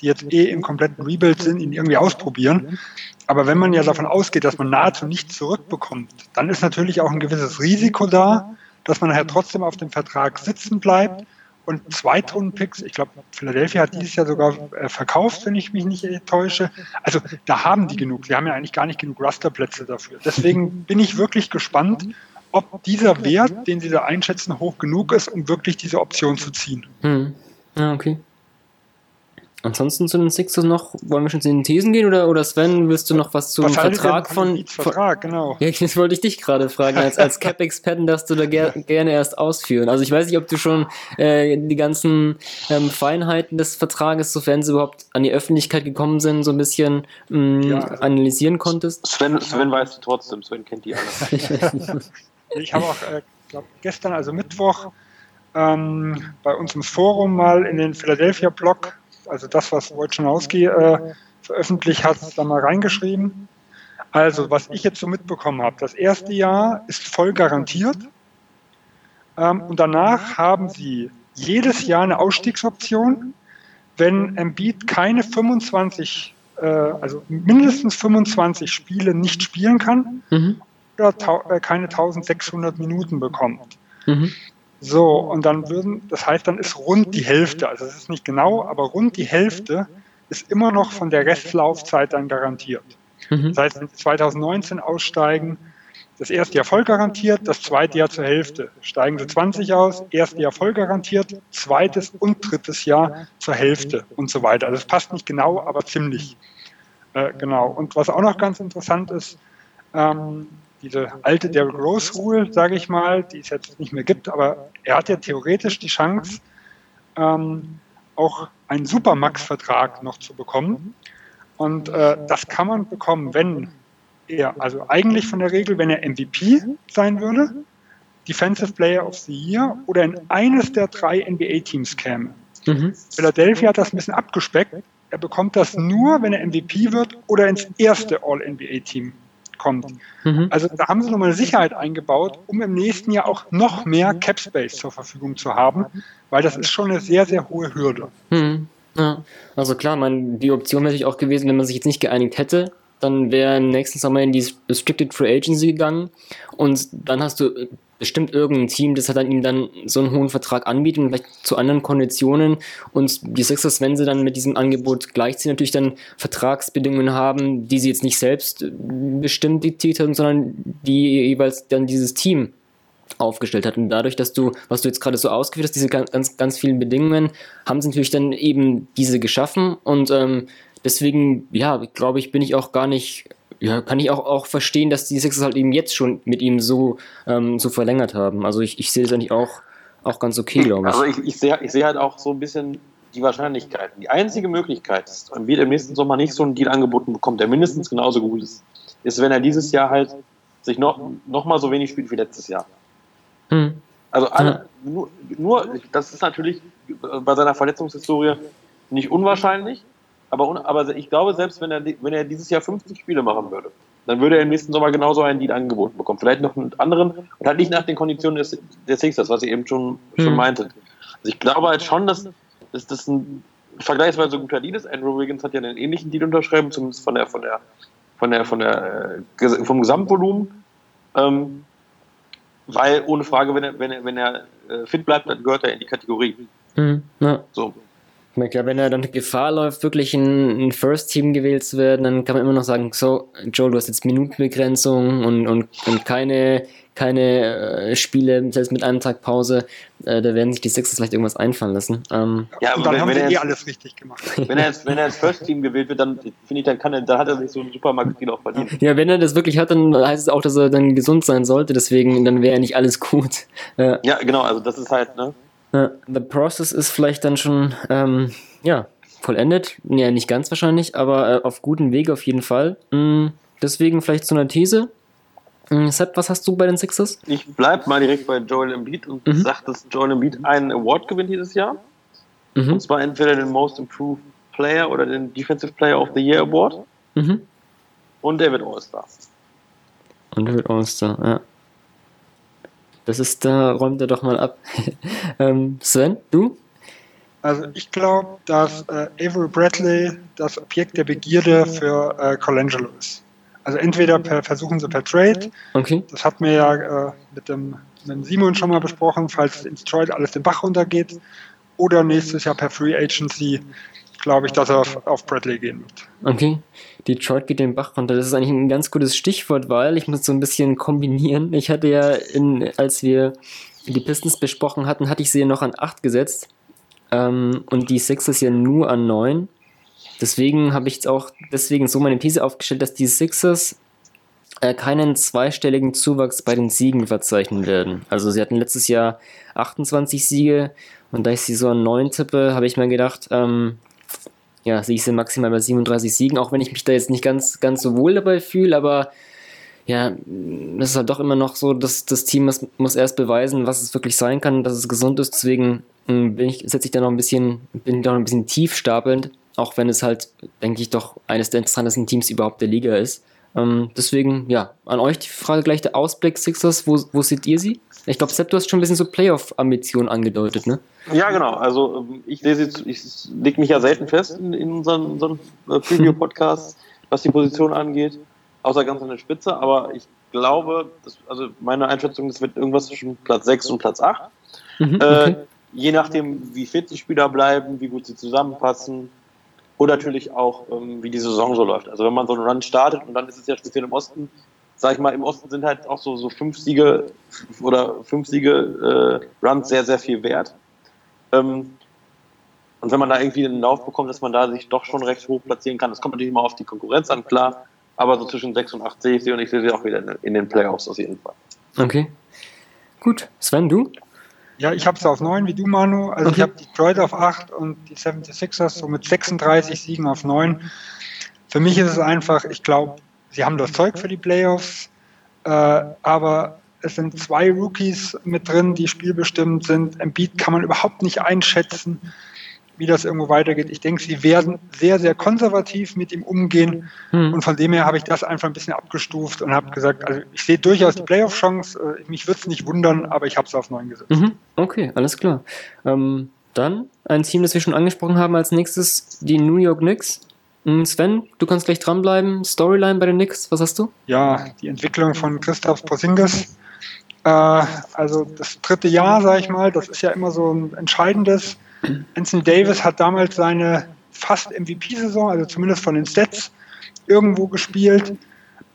die jetzt eh im kompletten Rebuild sind, ihn irgendwie ausprobieren. Aber wenn man ja davon ausgeht, dass man nahezu nichts zurückbekommt, dann ist natürlich auch ein gewisses Risiko da, dass man nachher trotzdem auf dem Vertrag sitzen bleibt und Zweitrunden-Picks, ich glaube, Philadelphia hat dieses Jahr sogar äh, verkauft, wenn ich mich nicht täusche. Also da haben die genug. Sie haben ja eigentlich gar nicht genug Rasterplätze dafür. Deswegen bin ich wirklich gespannt, ob dieser Wert, den Sie da einschätzen, hoch genug ist, um wirklich diese Option zu ziehen. Hm. Ja, okay. Ansonsten zu den Sixers noch, wollen wir schon zu den Thesen gehen oder, oder Sven, willst du noch was zum was Vertrag von, Vertrag, genau. Ja, das wollte ich dich gerade fragen, als, als Cap-Experten darfst du da ger gerne erst ausführen. Also ich weiß nicht, ob du schon äh, die ganzen ähm, Feinheiten des Vertrages, sofern sie überhaupt an die Öffentlichkeit gekommen sind, so ein bisschen mh, mm, ja, also analysieren konntest. Sven, Sven weiß du trotzdem, Sven kennt die alle. ich habe auch, äh, glaub, gestern, also Mittwoch, ähm, bei uns im Forum mal in den Philadelphia-Blog also das, was Wojciechowski äh, veröffentlicht hat, da mal reingeschrieben. Also, was ich jetzt so mitbekommen habe, das erste Jahr ist voll garantiert. Ähm, und danach haben sie jedes Jahr eine Ausstiegsoption, wenn Embiid keine 25, äh, also mindestens 25 Spiele nicht spielen kann mhm. oder äh, keine 1600 Minuten bekommt. Mhm. So, und dann würden, das heißt, dann ist rund die Hälfte, also es ist nicht genau, aber rund die Hälfte ist immer noch von der Restlaufzeit dann garantiert. Mhm. Das heißt, wenn Sie 2019 aussteigen, das erste Jahr voll garantiert, das zweite Jahr zur Hälfte. Steigen Sie 20 aus, erste Jahr voll garantiert, zweites und drittes Jahr zur Hälfte und so weiter. Also es passt nicht genau, aber ziemlich äh, genau. Und was auch noch ganz interessant ist, ähm, diese alte Derrick Rose Rule, sage ich mal, die es jetzt nicht mehr gibt, aber er hat ja theoretisch die Chance, ähm, auch einen Supermax-Vertrag noch zu bekommen. Und äh, das kann man bekommen, wenn er, also eigentlich von der Regel, wenn er MVP sein würde, Defensive Player of the Year oder in eines der drei NBA-Teams käme. Mhm. Philadelphia hat das ein bisschen abgespeckt. Er bekommt das nur, wenn er MVP wird oder ins erste All-NBA-Team kommt. Mhm. Also da haben sie nochmal eine Sicherheit eingebaut, um im nächsten Jahr auch noch mehr Cap Space zur Verfügung zu haben, weil das ist schon eine sehr, sehr hohe Hürde. Mhm. Ja. Also klar, man, die Option wäre natürlich auch gewesen, wenn man sich jetzt nicht geeinigt hätte, dann wäre im nächsten Sommer in die Restricted Free Agency gegangen und dann hast du bestimmt irgendein Team, das hat dann ihm dann so einen hohen Vertrag anbietet, vielleicht zu anderen Konditionen. Und die Sixers, wenn sie dann mit diesem Angebot gleichziehen, natürlich dann Vertragsbedingungen haben, die sie jetzt nicht selbst bestimmt diktiert haben, sondern die jeweils dann dieses Team aufgestellt hat. Und dadurch, dass du, was du jetzt gerade so ausgeführt hast, diese ganz, ganz vielen Bedingungen, haben sie natürlich dann eben diese geschaffen. Und ähm, deswegen, ja, glaube ich, bin ich auch gar nicht ja, kann ich auch, auch verstehen, dass die Sixers halt eben jetzt schon mit ihm so, ähm, so verlängert haben. Also ich, ich sehe das eigentlich auch, auch ganz okay, glaube ich. Also ich, ich sehe ich seh halt auch so ein bisschen die Wahrscheinlichkeiten. Die einzige Möglichkeit, dass Embiid im nächsten Sommer nicht so einen Deal angeboten bekommt, der mindestens genauso gut ist, ist, wenn er dieses Jahr halt sich noch, noch mal so wenig spielt wie letztes Jahr. Hm. Also alle, nur, nur, das ist natürlich bei seiner Verletzungshistorie nicht unwahrscheinlich, aber, aber ich glaube, selbst wenn er, wenn er dieses Jahr 50 Spiele machen würde, dann würde er im nächsten Sommer genauso einen Deal angeboten bekommen. Vielleicht noch einen anderen und halt nicht nach den Konditionen des, der Sixers, was ihr eben schon, schon hm. meintet. Also ich glaube halt schon, dass, dass das ein vergleichsweise guter Deal ist. Andrew Wiggins hat ja einen ähnlichen Deal unterschrieben, zumindest von der, von der, von der, von der, äh, vom Gesamtvolumen. Ähm, weil ohne Frage, wenn er, wenn er, wenn er äh, fit bleibt, dann gehört er in die Kategorie. Mhm, ja. So. Ich glaube, wenn er dann Gefahr läuft, wirklich in ein First Team gewählt zu werden, dann kann man immer noch sagen, so, Joe, du hast jetzt Minutenbegrenzung und, und, und keine, keine äh, Spiele, selbst mit einem Tag Pause, äh, da werden sich die Sixers vielleicht irgendwas einfallen lassen. Ähm, ja, und dann wenn, haben wenn sie eh alles richtig gemacht. Wenn er, jetzt, wenn er ins First Team gewählt wird, dann finde ich, dann kann er, da hat er sich so einen Supermarkt-Deal auch verdient. Ja, wenn er das wirklich hat, dann heißt es auch, dass er dann gesund sein sollte, deswegen, dann wäre ja nicht alles gut. Äh, ja, genau, also das ist halt, ne? The Process ist vielleicht dann schon, ähm, ja, vollendet. Ja, nicht ganz wahrscheinlich, aber äh, auf gutem Weg auf jeden Fall. Mhm, deswegen vielleicht zu einer These. Mhm, Sepp, was hast du bei den Sixers? Ich bleib mal direkt bei Joel Embiid und mhm. sage, dass Joel Embiid einen Award gewinnt dieses Jahr. Mhm. Und zwar entweder den Most Improved Player oder den Defensive Player of the Year Award. Mhm. Und David All-Star. Und David All-Star, ja. Das ist, da räumt er doch mal ab. ähm, Sven, du? Also ich glaube, dass äh, Avery Bradley das Objekt der Begierde für äh, Colangelo ist. Also entweder per, versuchen sie per Trade, okay. das hatten wir ja äh, mit, dem, mit Simon schon mal besprochen, falls in Detroit alles den Bach runtergeht, oder nächstes Jahr per Free Agency, glaube ich, dass er auf, auf Bradley gehen wird. Okay. Detroit geht den Bach runter. Das ist eigentlich ein ganz gutes Stichwort, weil ich muss so ein bisschen kombinieren. Ich hatte ja, in, als wir die Pistons besprochen hatten, hatte ich sie ja noch an 8 gesetzt. Ähm, und die Sixers ja nur an 9. Deswegen habe ich jetzt auch deswegen so meine These aufgestellt, dass die Sixers äh, keinen zweistelligen Zuwachs bei den Siegen verzeichnen werden. Also sie hatten letztes Jahr 28 Siege und da ich sie so an 9 tippe, habe ich mir gedacht, ähm, ja, sehe ich sie maximal bei 37 Siegen, auch wenn ich mich da jetzt nicht ganz, ganz so wohl dabei fühle, aber ja, das ist halt doch immer noch so, dass das Team muss, muss erst beweisen, was es wirklich sein kann, dass es gesund ist. Deswegen hm, bin ich, setze ich da noch ein bisschen, bin da noch ein bisschen tief stapelnd, auch wenn es halt, denke ich, doch eines der interessantesten Teams überhaupt der Liga ist. Ähm, deswegen, ja, an euch die Frage gleich der Ausblick Sixers, wo, wo seht ihr sie? Ich glaube, Sepp, du hast schon ein bisschen so Playoff-Ambitionen angedeutet, ne? Ja, genau. Also ähm, ich lese ich lege mich ja selten fest in, in unseren, unseren äh, Preview-Podcasts, was die Position angeht, außer ganz an der Spitze, aber ich glaube, das, also meine Einschätzung, das wird irgendwas zwischen Platz 6 und Platz 8. Mhm, okay. äh, je nachdem, wie fit die Spieler bleiben, wie gut sie zusammenpassen und natürlich auch, ähm, wie die Saison so läuft. Also wenn man so einen Run startet und dann ist es ja speziell im Osten, sag ich mal, im Osten sind halt auch so, so fünf Siege oder fünf Siege äh, Runs sehr, sehr viel wert. Ähm, und wenn man da irgendwie einen Lauf bekommt, dass man da sich doch schon recht hoch platzieren kann, das kommt natürlich immer auf die Konkurrenz an, klar. Aber so zwischen 6 und 8 sehe ich sie und ich sehe sie auch wieder in den Playoffs auf jeden Fall. Okay. Gut. Sven, du? Ja, ich habe es auf 9 wie du, Manu. Also okay. ich habe Detroit auf 8 und die 76ers so mit 36 Siegen auf 9. Für mich ist es einfach, ich glaube, sie haben das Zeug für die Playoffs, äh, aber es sind zwei Rookies mit drin, die spielbestimmt sind. Embiid kann man überhaupt nicht einschätzen wie das irgendwo weitergeht. Ich denke, sie werden sehr, sehr konservativ mit ihm umgehen. Hm. Und von dem her habe ich das einfach ein bisschen abgestuft und habe gesagt, also ich sehe durchaus die Playoff-Chance. Äh, mich würde es nicht wundern, aber ich habe es auf 9 gesetzt. Mhm. Okay, alles klar. Ähm, dann ein Team, das wir schon angesprochen haben als nächstes, die New York Knicks. Hm, Sven, du kannst gleich dranbleiben. Storyline bei den Knicks, was hast du? Ja, die Entwicklung von Christoph Porzingis. Äh, also das dritte Jahr, sage ich mal, das ist ja immer so ein entscheidendes Anthony Davis hat damals seine fast MVP-Saison, also zumindest von den Stats, irgendwo gespielt.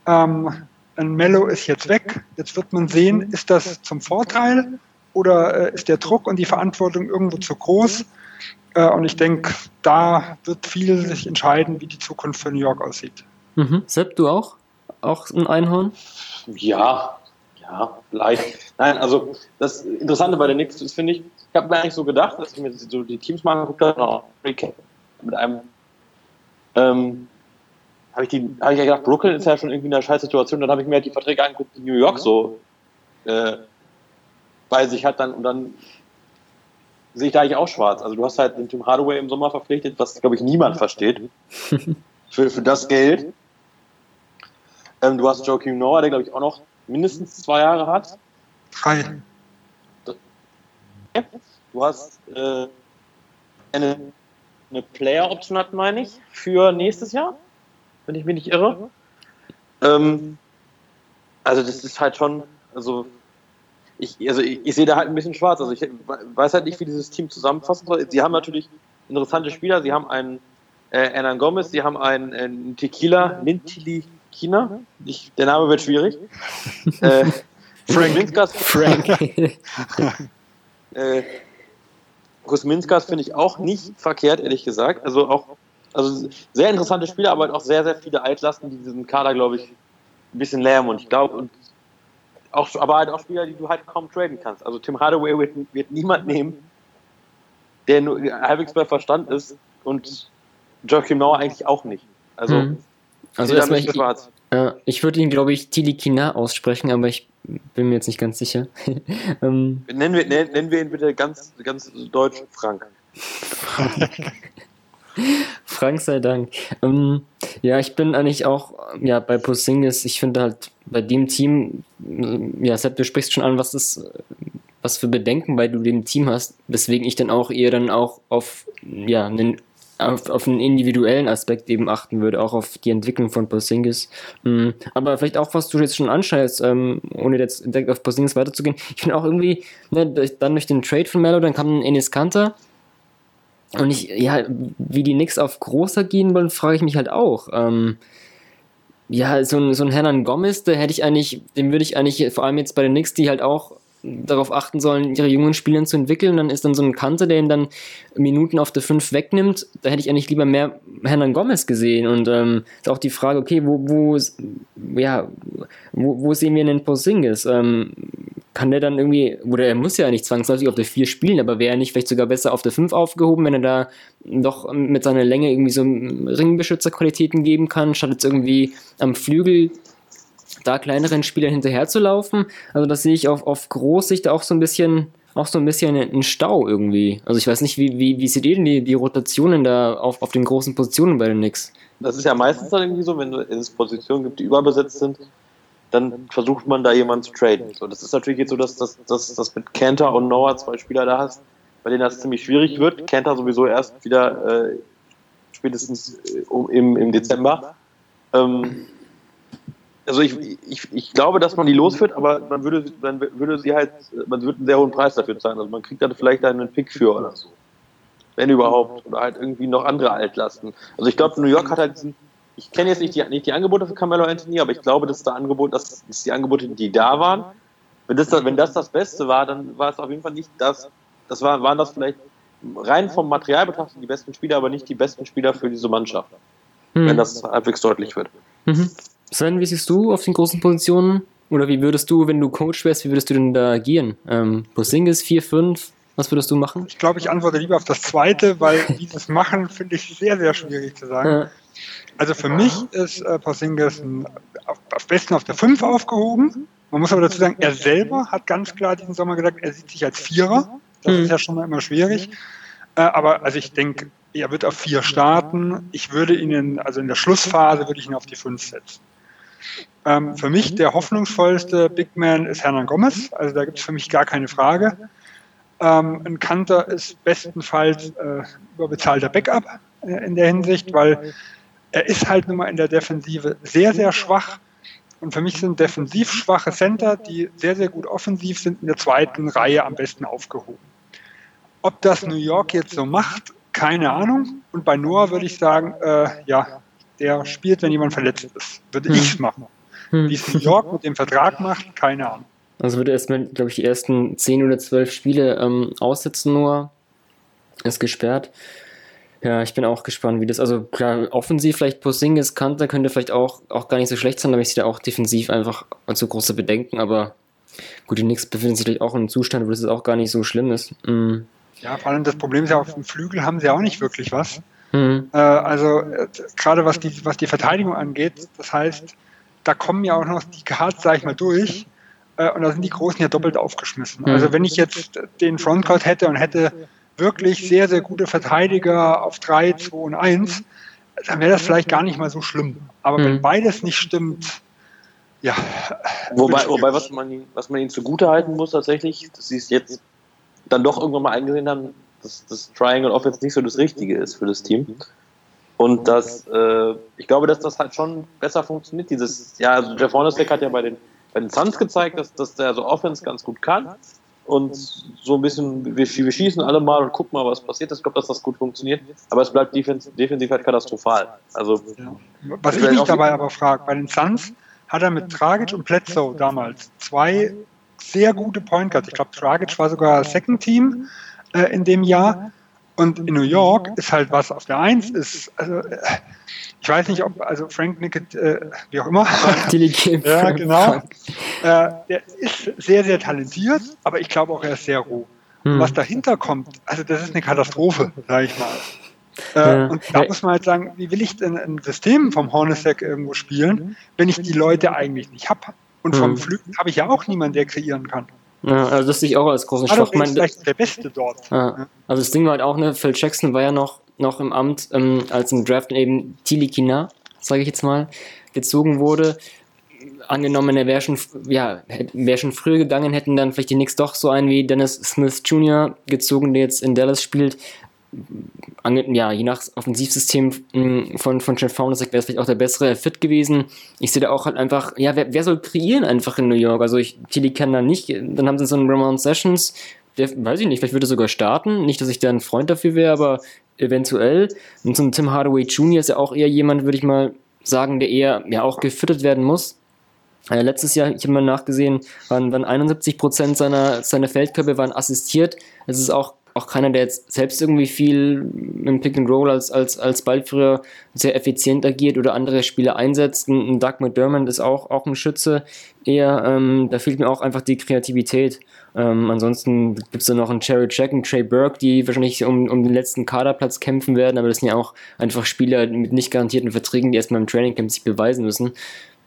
Ähm, ein Mello ist jetzt weg. Jetzt wird man sehen, ist das zum Vorteil oder äh, ist der Druck und die Verantwortung irgendwo zu groß? Äh, und ich denke, da wird viel sich entscheiden, wie die Zukunft für New York aussieht. Mhm. Sepp, du auch? Auch ein Einhorn? Ja, ja, vielleicht. Nein, also das Interessante bei den Knicks ist, finde ich, ich habe mir eigentlich so gedacht, dass ich mir so die Teams mal angeguckt habe, mit einem, ähm, habe ich, die, hab ich ja gedacht, Brooklyn ist ja schon irgendwie in einer scheiß Situation, dann habe ich mir halt die Verträge angeguckt, die New York so äh, bei sich hat, dann und dann sehe ich da eigentlich auch schwarz. Also du hast halt den Tim Hardaway im Sommer verpflichtet, was glaube ich niemand versteht, für, für das Geld. Ähm, du hast Joakim Noah, der glaube ich auch noch mindestens zwei Jahre hat. Drei. Du hast äh, eine, eine Player-Option, hat, meine ich, für nächstes Jahr, wenn ich mich nicht irre. Ähm, also das ist halt schon, also ich, also ich, ich, sehe da halt ein bisschen schwarz. Also ich weiß halt nicht, wie dieses Team zusammenfassen soll. Sie haben natürlich interessante Spieler. Sie haben einen äh, Hernan Gomez, sie haben einen, einen Tequila, Nintili China. Ich, der Name wird schwierig. äh, Frank. Frank. äh, Kusminskas finde ich auch nicht verkehrt, ehrlich gesagt. Also auch also sehr interessante Spieler, aber auch sehr, sehr viele Altlasten, die diesen Kader, glaube ich, ein bisschen lähmen. Und ich glaube, und auch, aber halt auch Spieler, die du halt kaum traden kannst. Also Tim Hardaway wird, wird niemand nehmen, der nur halbwegs bei Verstand ist und Joachim Noah eigentlich auch nicht. Also, hm. also erstmal ich, ja, ich würde ihn, glaube ich, Tilikina aussprechen, aber ich bin mir jetzt nicht ganz sicher. ähm, nennen, wir, nennen, nennen wir ihn bitte ganz, ganz deutsch Frank. Frank sei Dank. Ähm, ja, ich bin eigentlich auch ja, bei Posingis. Ich finde halt bei dem Team, ja, Sepp, du sprichst schon an, was das, was für Bedenken bei du dem Team hast, weswegen ich dann auch eher dann auch auf ja, einen auf, auf einen individuellen Aspekt eben achten würde, auch auf die Entwicklung von Porzingis. Mhm. Aber vielleicht auch, was du jetzt schon anscheinst, ähm, ohne jetzt direkt auf Porzingis weiterzugehen. Ich finde auch irgendwie, ne, dann durch den Trade von Mello, dann kam ein Enes Kanter. Und ich, ja, wie die Knicks auf großer gehen wollen, frage ich mich halt auch. Ähm, ja, so ein, so ein Hernan Gomez, der hätte ich eigentlich, den würde ich eigentlich, vor allem jetzt bei den Knicks, die halt auch darauf achten sollen, ihre jungen Spieler zu entwickeln. Dann ist dann so ein Kante, der ihn dann Minuten auf der 5 wegnimmt. Da hätte ich eigentlich lieber mehr Hernan Gomez gesehen. Und ähm, auch die Frage, okay, wo, wo, ja, wo, wo sehen wir denn Porzingis? Ähm, kann der dann irgendwie, oder er muss ja nicht zwangsläufig auf der 4 spielen, aber wäre er nicht vielleicht sogar besser auf der 5 aufgehoben, wenn er da doch mit seiner Länge irgendwie so Ringbeschützerqualitäten geben kann, statt jetzt irgendwie am Flügel da kleineren Spielern hinterherzulaufen. Also das sehe ich auf, auf Großsicht auch so ein bisschen auch so ein bisschen ein Stau irgendwie. Also ich weiß nicht, wie, wie, wie seht ihr denn die, die Rotationen da auf, auf den großen Positionen bei den Knicks? Das ist ja meistens dann irgendwie so, wenn es Positionen gibt, die überbesetzt sind, dann versucht man da jemanden zu traden. So, das ist natürlich jetzt so, dass das dass, dass mit Cantor und Noah zwei Spieler da hast, bei denen das ziemlich schwierig wird. Cantor sowieso erst wieder äh, spätestens äh, im, im Dezember. Ähm, also ich, ich, ich glaube, dass man die losführt, aber man würde, man würde sie halt, man würde einen sehr hohen Preis dafür zahlen. Also man kriegt dann vielleicht einen Pick für oder so. Wenn überhaupt. Oder halt irgendwie noch andere Altlasten. Also ich glaube, New York hat halt diesen, ich kenne jetzt nicht die, nicht die Angebote für Carmelo Anthony, aber ich glaube, dass, da Angebot, dass, dass die Angebote, die da waren, wenn das, wenn das das Beste war, dann war es auf jeden Fall nicht das, das war, waren das vielleicht rein vom Material betrachtet die besten Spieler, aber nicht die besten Spieler für diese Mannschaft. Hm. Wenn das halbwegs deutlich wird. Mhm. Sven, wie siehst du auf den großen Positionen? Oder wie würdest du, wenn du Coach wärst, wie würdest du denn da agieren? Ähm, Porzingis 4, 5, was würdest du machen? Ich glaube, ich antworte lieber auf das zweite, weil wie das machen, finde ich sehr, sehr schwierig zu sagen. Ja. Also für mich ist äh, Porzingis ein, auf, auf besten auf der 5 aufgehoben. Man muss aber dazu sagen, er selber hat ganz klar diesen Sommer gesagt, er sieht sich als Vierer. Das mhm. ist ja schon mal immer schwierig. Äh, aber also ich denke, er wird auf 4 starten. Ich würde ihn, in, also in der Schlussphase würde ich ihn auf die 5 setzen. Ähm, für mich der hoffnungsvollste Big Man ist Hernan Gomez. Also da gibt es für mich gar keine Frage. Ähm, ein Kanter ist bestenfalls äh, überbezahlter Backup äh, in der Hinsicht, weil er ist halt nun mal in der Defensive sehr, sehr schwach. Und für mich sind defensiv schwache Center, die sehr, sehr gut offensiv sind, in der zweiten Reihe am besten aufgehoben. Ob das New York jetzt so macht, keine Ahnung. Und bei Noah würde ich sagen, äh, ja, der spielt, wenn jemand verletzt ist. Würde hm. ich machen. Hm. Wie es New York mit dem Vertrag macht, keine Ahnung. Also würde erstmal, glaube ich, die ersten 10 oder 12 Spiele ähm, aussetzen nur. Ist gesperrt. Ja, ich bin auch gespannt, wie das, also klar, offensiv vielleicht Posingis, Kanter könnte vielleicht auch, auch gar nicht so schlecht sein, aber ich sehe da auch defensiv einfach zu große Bedenken, aber gut, die Knicks befinden sich vielleicht auch in einem Zustand, wo das auch gar nicht so schlimm ist. Mhm. Ja, vor allem das Problem ist ja, auf dem Flügel haben sie auch nicht wirklich was. Mhm. Äh, also äh, gerade was die, was die Verteidigung angeht, das heißt, da kommen ja auch noch die Guards, sag ich mal, durch. Äh, und da sind die Großen ja doppelt aufgeschmissen. Mhm. Also wenn ich jetzt den Frontcourt hätte und hätte wirklich sehr, sehr gute Verteidiger auf 3, 2 und 1, dann wäre das vielleicht gar nicht mal so schlimm. Aber mhm. wenn beides nicht stimmt, ja. Wobei, wobei was, man, was man ihnen zugute halten muss tatsächlich, dass sie es jetzt dann doch irgendwann mal eingesehen haben, dass das Triangle Offense nicht so das Richtige ist für das Team. Und das, äh, ich glaube, dass das halt schon besser funktioniert. Dieses, ja, also Jeff Hornacek hat ja bei den, bei den Suns gezeigt, dass, dass der so Offense ganz gut kann. Und so ein bisschen, wir, wir schießen alle mal und gucken mal, was passiert. Ich glaube, dass das gut funktioniert. Aber es bleibt defensiv, defensiv halt katastrophal. Also, ja. Was ich mich dabei aber frage, bei den Suns hat er mit Tragic und Bledsoe damals zwei sehr gute Point Guards. Ich glaube, Tragic war sogar Second Team äh, in dem Jahr. Und in New York ist halt was auf der Eins ist, also, äh, ich weiß nicht, ob, also Frank Nickett, äh, wie auch immer. ja, genau. Äh, der ist sehr, sehr talentiert, aber ich glaube auch, er ist sehr roh. Hm. Was dahinter kommt, also das ist eine Katastrophe, sage ich mal. Äh, ja. Und da muss man halt sagen, wie will ich denn ein System vom Hornacek irgendwo spielen, wenn ich die Leute eigentlich nicht habe? Und vom hm. Flügel habe ich ja auch niemanden, der kreieren kann. Ja, also das sehe ich auch als großen Schwach. ist vielleicht der Beste dort. Ja. Also das Ding war halt auch, ne, Phil Jackson war ja noch, noch im Amt, ähm, als im Draft eben Tilikina, sage ich jetzt mal, gezogen wurde. Angenommen, er wäre schon, ja, wäre schon früher gegangen, hätten dann vielleicht die Knicks doch so einen wie Dennis Smith Jr. gezogen, der jetzt in Dallas spielt ja, je nach Offensivsystem hm, von, von Jeff Faunus wäre es vielleicht auch der bessere Fit gewesen. Ich sehe da auch halt einfach, ja, wer, wer soll kreieren einfach in New York? Also ich, Tilly kann da nicht, dann haben sie so einen Ramon Sessions, der, weiß ich nicht, vielleicht würde er sogar starten. Nicht, dass ich da ein Freund dafür wäre, aber eventuell. Und zum Tim Hardaway Jr. ist ja auch eher jemand, würde ich mal sagen, der eher ja auch gefüttert werden muss. Äh, letztes Jahr, ich habe mal nachgesehen, waren, waren 71% seiner, seiner Feldkörper waren assistiert. Es ist auch auch keiner, der jetzt selbst irgendwie viel im Pick and Roll als, als, als Ballführer sehr effizient agiert oder andere Spieler einsetzt. Ein Doug McDermott ist auch, auch ein Schütze. Eher, ähm, da fehlt mir auch einfach die Kreativität. Ähm, ansonsten gibt es da noch einen Cherry Jack und Trey Burke, die wahrscheinlich um, um den letzten Kaderplatz kämpfen werden, aber das sind ja auch einfach Spieler mit nicht garantierten Verträgen, die erstmal im Trainingcamp sich beweisen müssen.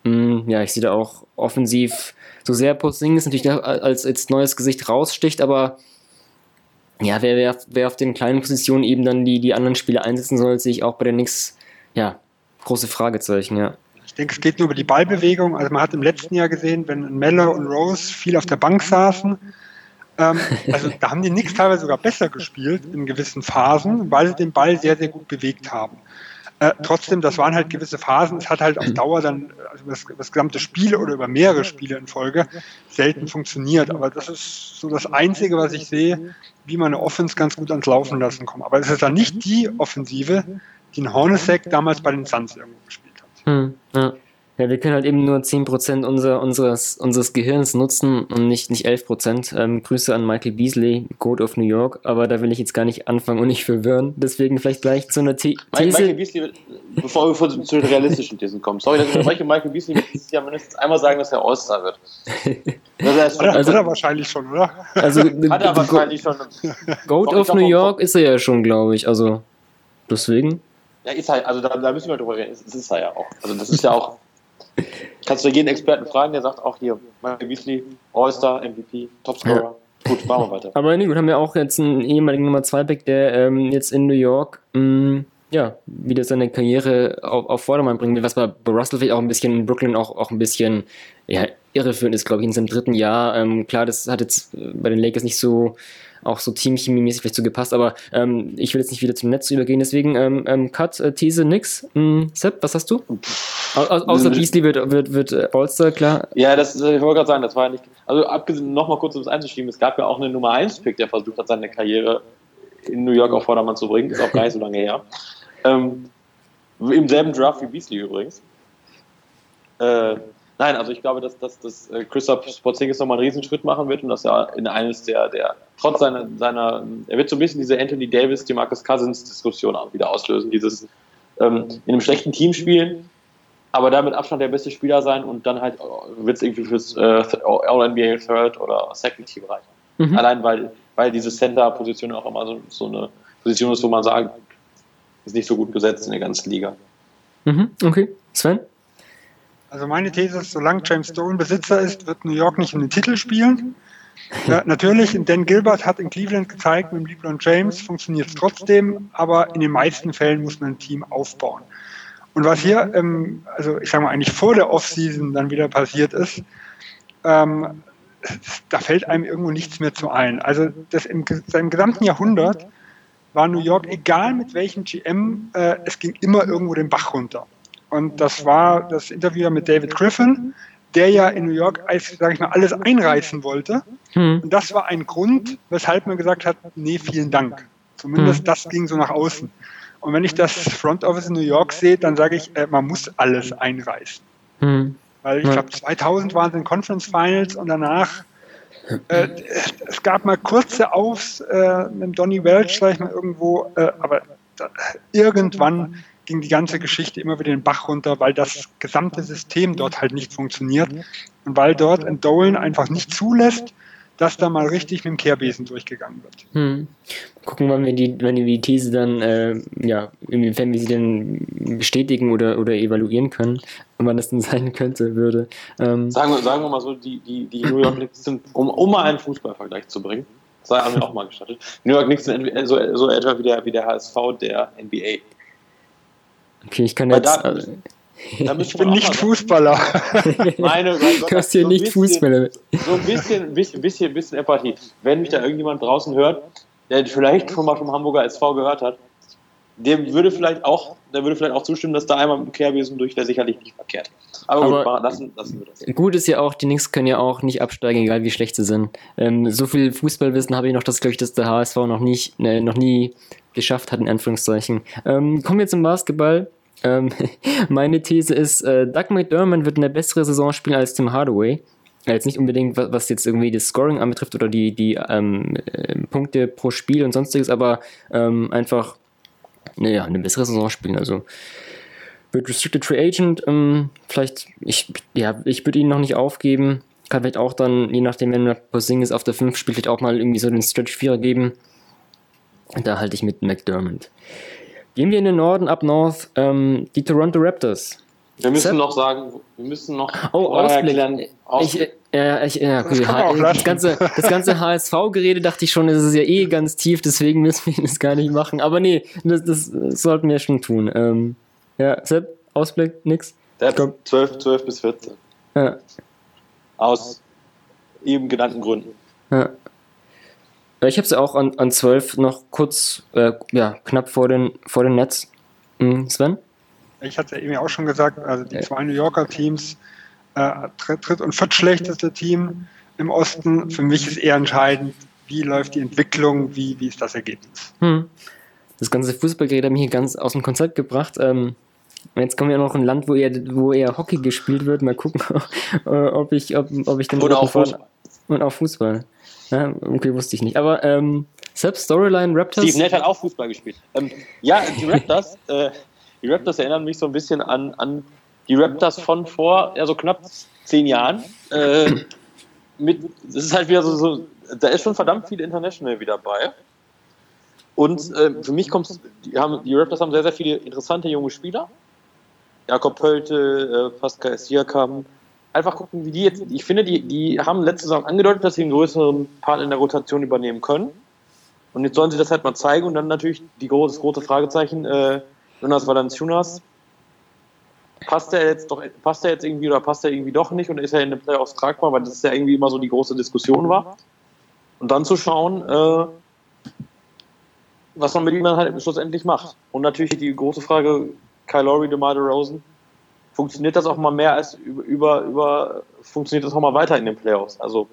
Ähm, ja, ich sehe da auch offensiv so sehr Posting ist natürlich als, als neues Gesicht raussticht, aber ja, wer, wer, wer auf den kleinen Positionen eben dann die, die anderen Spieler einsetzen soll, sehe ich auch bei der Nix, ja, große Fragezeichen, ja. Ich denke, es geht nur über die Ballbewegung. Also man hat im letzten Jahr gesehen, wenn Meller und Rose viel auf der Bank saßen, ähm, also da haben die Knicks teilweise sogar besser gespielt in gewissen Phasen, weil sie den Ball sehr, sehr gut bewegt haben. Äh, trotzdem, das waren halt gewisse Phasen. Es hat halt auf Dauer dann, also das, das gesamte Spiel oder über mehrere Spiele in Folge selten funktioniert. Aber das ist so das Einzige, was ich sehe, wie man eine Offense ganz gut ans Laufen lassen kann. Aber es ist dann nicht die Offensive, die ein Hornacek damals bei den Suns irgendwo gespielt hat. Hm, ja. Ja, wir können halt eben nur 10% unser, unseres, unseres Gehirns nutzen und nicht, nicht 11%. Ähm, Grüße an Michael Beasley, Goat of New York, aber da will ich jetzt gar nicht anfangen und nicht verwirren. Deswegen vielleicht gleich zu einer The These. Michael Beasley, bevor wir zu den realistischen Thesen kommen, sorry, dass ich Michael, Michael Beasley wird dieses Jahr mindestens einmal sagen, dass er All-Star wird. Das hat, also, hat er wahrscheinlich schon, oder? Also, hat er wahrscheinlich schon. Goat of New York ist er ja schon, glaube ich. Also, deswegen. Ja, ist halt, also da, da müssen wir drüber reden. Das ist er ja auch. Also, das ist ja auch. Kannst du jeden Experten fragen, der sagt auch hier, Michael Beasley, All-Star, MVP, Topscorer. Ja. Gut, machen wir weiter. Aber nee, gut, haben wir auch jetzt einen ehemaligen Nummer 2-Pick, der ähm, jetzt in New York mh, mm, ja, wieder seine Karriere auf, auf Vordermann bringen will, was bei Russell vielleicht auch ein bisschen in Brooklyn auch, auch ein bisschen ja, irreführend ist, glaube ich, in seinem dritten Jahr. Ähm, klar, das hat jetzt bei den Lakers nicht so auch so teamchemiemäßig vielleicht so gepasst, aber ähm, ich will jetzt nicht wieder zum Netz übergehen, deswegen ähm, ähm, Cut, äh, These, nix. Mm, Sepp, was hast du? Au außer Beasley wird, wird, wird äh, All-Star, klar. Ja, das, ich wollte gerade sagen, das war ja nicht, also abgesehen, nochmal kurz um es einzuschieben, es gab ja auch einen Nummer 1-Pick, der versucht hat, seine Karriere in New York auf Vordermann zu bringen, ist auch gar nicht so lange her. Ähm, Im selben Draft wie Beasley übrigens. Äh, Nein, also ich glaube, dass, dass, dass äh, Christoph Sporzingis nochmal einen Riesenschritt machen wird und dass er in eines der, der trotz seiner, seiner, er wird so ein bisschen diese Anthony Davis, die Marcus Cousins Diskussion auch wieder auslösen, dieses ähm, in einem schlechten Team spielen, aber da mit Abstand der beste Spieler sein und dann halt äh, wird es irgendwie fürs äh, All-NBA Third oder Second Team reichen. Mhm. Allein weil, weil diese Center-Position auch immer so, so eine Position ist, wo man sagt, ist nicht so gut besetzt in der ganzen Liga. Mhm. Okay. Sven? Also meine These ist, solange James Stone Besitzer ist, wird New York nicht um den Titel spielen. Ja, natürlich, Dan Gilbert hat in Cleveland gezeigt, mit LeBron James funktioniert es trotzdem, aber in den meisten Fällen muss man ein Team aufbauen. Und was hier, ähm, also ich sage mal, eigentlich vor der Offseason dann wieder passiert ist, ähm, da fällt einem irgendwo nichts mehr zu ein. Also das im, seinem gesamten Jahrhundert war New York, egal mit welchem GM, äh, es ging immer irgendwo den Bach runter. Und das war das Interview mit David Griffin, der ja in New York, sage ich mal, alles einreißen wollte. Hm. Und das war ein Grund, weshalb man gesagt hat, nee, vielen Dank. Zumindest hm. das ging so nach außen. Und wenn ich das Front Office in New York sehe, dann sage ich, äh, man muss alles einreißen. Hm. Weil ich glaube, 2000 waren es in Conference Finals und danach, äh, es gab mal kurze Aufs äh, mit Donny Welch, sag ich mal, irgendwo, äh, aber da, irgendwann ging die ganze Geschichte immer wieder den Bach runter, weil das gesamte System dort halt nicht funktioniert und weil dort ein Dolan einfach nicht zulässt, dass da mal richtig mit dem Kehrbesen durchgegangen wird. Hm. Gucken, wann wir die, wenn wir die These dann, äh, ja, inwiefern wir sie denn bestätigen oder, oder evaluieren können und wann das denn sein könnte, würde. Ähm, sagen, wir, sagen wir mal so, die, die, die New York Knicks sind, um, um mal einen Fußballvergleich zu bringen, das haben wir auch mal gestattet, New York Knicks sind so, so etwa wie der, wie der HSV der NBA. Okay, ich kann jetzt. Da, also, ich bin nicht Fußballer. Meine, mein Gott, du hast hier so nicht bisschen, Fußballer. So ein bisschen, bisschen, bisschen, bisschen Empathie. Wenn mich da irgendjemand draußen hört, der vielleicht schon mal vom Hamburger SV gehört hat, dem würde vielleicht auch, der würde vielleicht auch zustimmen, dass da einmal mit dem Kehrbesen durch wäre sicherlich nicht verkehrt. Aber, Aber gut, lassen, lassen wir das. Gut ist ja auch, die Knicks können ja auch nicht absteigen, egal wie schlecht sie sind. Ähm, so viel Fußballwissen habe ich noch, dass, glaube ich, dass der HSV noch, nicht, ne, noch nie geschafft hat, in Anführungszeichen. Ähm, kommen wir zum Basketball. Ähm, meine These ist, äh, Doug McDermott wird eine bessere Saison spielen als Tim Hardaway. Jetzt nicht unbedingt, was jetzt irgendwie das Scoring anbetrifft oder die, die ähm, äh, Punkte pro Spiel und sonstiges, aber ähm, einfach naja, eine bessere Saison spielen. Also wird Restricted Free Agent, ähm, vielleicht, ich, ja, ich würde ihn noch nicht aufgeben. Kann vielleicht auch dann, je nachdem, wenn Porzingis auf der 5 spielt, vielleicht auch mal irgendwie so den Stretch 4 geben. Da halte ich mit McDermott. Gehen wir in den Norden, ab North, ähm, die Toronto Raptors. Wir müssen Sepp? noch sagen, wir müssen noch oh, Ausblick. Ich, äh, ich, ja, okay. das, das, ganze, das ganze HSV-Gerede dachte ich schon, das ist ja eh ganz tief, deswegen müssen wir das gar nicht machen. Aber nee, das, das sollten wir schon tun. Ähm, ja, Sepp, Ausblick, nix? Der hat 12, 12 bis 14. Ja. Aus eben genannten Gründen. Ja. Ich habe sie auch an, an 12 noch kurz, äh, ja, knapp vor den, vor den Netz. Hm, Sven? Ich hatte ja eben auch schon gesagt, also die zwei New Yorker Teams, äh, dritt- und viertschlechteste Team im Osten. Für mich ist eher entscheidend, wie läuft die Entwicklung, wie, wie ist das Ergebnis. Hm. Das ganze Fußballgerät hat mich hier ganz aus dem Konzept gebracht. Ähm, jetzt kommen wir noch in ein Land, wo eher, wo eher Hockey gespielt wird. Mal gucken, äh, ob ich, ob, ob ich den Oder auch Fußball. Und auch Fußball. Ja, okay, wusste ich nicht. Aber ähm, selbst Storyline Raptors. Steve Nash hat auch Fußball gespielt. Ähm, ja, die Raptors, äh, die Raptors erinnern mich so ein bisschen an, an die Raptors von vor ja, so knapp zehn Jahren. Äh, mit, das ist halt wieder so, so, da ist schon verdammt viel International wieder dabei. Und äh, für mich kommt die, haben, die Raptors haben sehr, sehr viele interessante junge Spieler. Jakob Pölte, äh, Pascal Siakam. Einfach gucken, wie die jetzt. Ich finde, die, die haben letzte Saison angedeutet, dass sie einen größeren Part in der Rotation übernehmen können. Und jetzt sollen sie das halt mal zeigen und dann natürlich die große, große Fragezeichen, äh, Jonas Valanciunas, passt er jetzt doch, passt er jetzt irgendwie oder passt er irgendwie doch nicht und ist er in den Playoffs tragbar, weil das ja irgendwie immer so die große Diskussion war. Und dann zu schauen, äh, was man mit ihm dann halt schlussendlich macht. Und natürlich die große Frage, Kyle Lowry, DeMar DeRozan, funktioniert das auch mal mehr als über, über, über funktioniert das auch mal weiter in den Playoffs? Also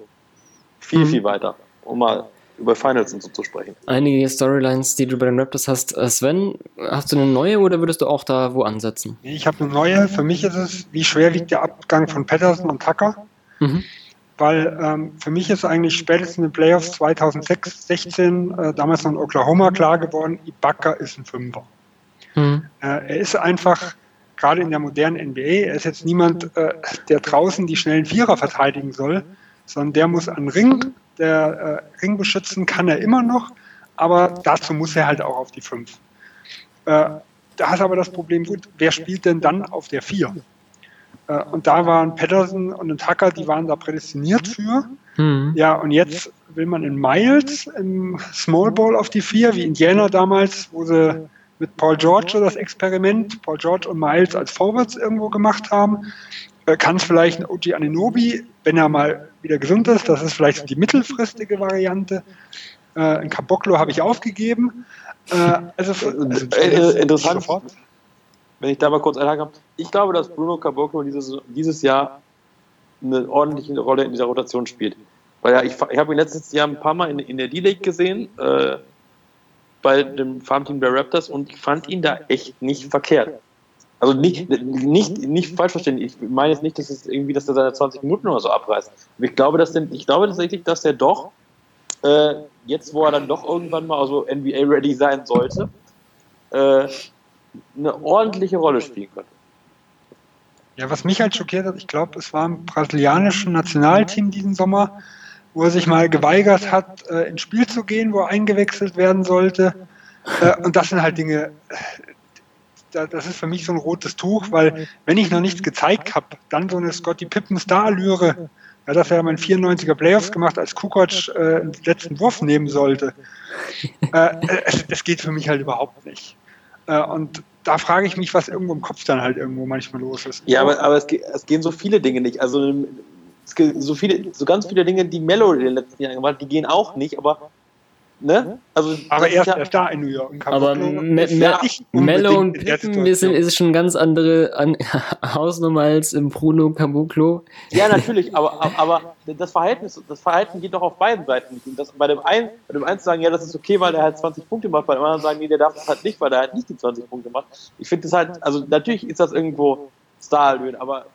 viel, Mhm. viel weiter, um mal über Finals und so zu sprechen. Einige Storylines, die du bei den Raptors hast. Äh, Sven, hast du eine neue oder würdest du auch da wo ansetzen? Nee, Ich habe eine neue. Für mich ist es, wie schwer liegt der Abgang von Patterson und Tucker? Mhm. Weil ähm, für mich ist eigentlich spätestens in den Playoffs 2006, 16, äh, damals noch in Oklahoma klar geworden, Ibaka ist ein Fünfer. Mhm. Äh, er ist einfach, gerade in der modernen NBA, er ist jetzt niemand, äh, der draußen die schnellen Vierer verteidigen soll, sondern der muss an Ring, der äh, Ring beschützen kann er immer noch, aber dazu muss er halt auch auf die Fünf. Äh, da ist aber das Problem, gut, wer spielt denn dann auf der Vier? Äh, und da waren Patterson und ein Tucker, die waren da prädestiniert für. Mhm. Ja, und jetzt will man in Miles im Small Ball auf die vier, wie Indiana damals, wo sie mit Paul George das Experiment, Paul George und Miles als Forwards irgendwo gemacht haben. Äh, Kann es vielleicht ein OG Ananobi, wenn er mal wieder gesund ist, das ist vielleicht so die mittelfristige Variante. Äh, Ein Caboclo habe ich aufgegeben. Äh, Also, also Äh, äh, interessant. Sofort. wenn ich da mal kurz einhaken kann. Ich glaube, dass Bruno Caboclo dieses, dieses Jahr eine ordentliche Rolle in dieser Rotation spielt. Weil ja, ich, ich habe ihn letztes Jahr ein paar Mal in, in der D-League gesehen, äh, bei dem Farmteam der Raptors und ich fand ihn da echt nicht verkehrt. Also nicht, nicht, nicht falsch verstehen. Ich meine jetzt nicht, dass es irgendwie, dass er seine 20 Minuten oder so abreißt. Ich glaube, dass denn, ich glaube tatsächlich, dass er doch äh, jetzt, wo er dann doch irgendwann mal so NBA-ready sein sollte, äh, eine ordentliche Rolle spielen könnte. Ja, was mich halt schockiert hat, ich glaube, es war im brasilianischen Nationalteam diesen Sommer, wo er sich mal geweigert hat, äh, ins Spiel zu gehen, wo er eingewechselt werden sollte. Äh, und das sind halt Dinge, äh, da- das ist für mich so ein rotes Tuch, weil wenn ich noch nichts gezeigt habe, dann so eine Scotty Pippen Star-Allüre, ja, das ja mein 94er Playoffs gemacht, als Kukoc äh, den letzten Wurf nehmen sollte. Äh, es, es geht für mich halt überhaupt nicht. Äh, und da frage ich mich, was irgendwo im Kopf dann halt irgendwo manchmal los ist. Ja, aber, aber es, es gehen so viele Dinge nicht. Also so viele, so ganz viele Dinge, die Mellow in den letzten Jahren gemacht hat, die gehen auch nicht, aber ne? Also Aber er ist ist ja, erst da in New York. Und Aber Me ist ja Mello und Pippen Situation. ist schon ganz andere an Hausnummer als im Bruno Caboclo. ja natürlich, aber, aber, das Verhältnis, das Verhalten geht doch auf beiden Seiten nicht. Und das, bei dem einen, bei dem einen sagen, ja, das ist okay, weil der halt 20 Punkte macht, bei dem anderen sagen, nee, der darf das halt nicht, weil der halt nicht die 20 Punkte macht. Ich finde das halt, also natürlich ist das irgendwo star aber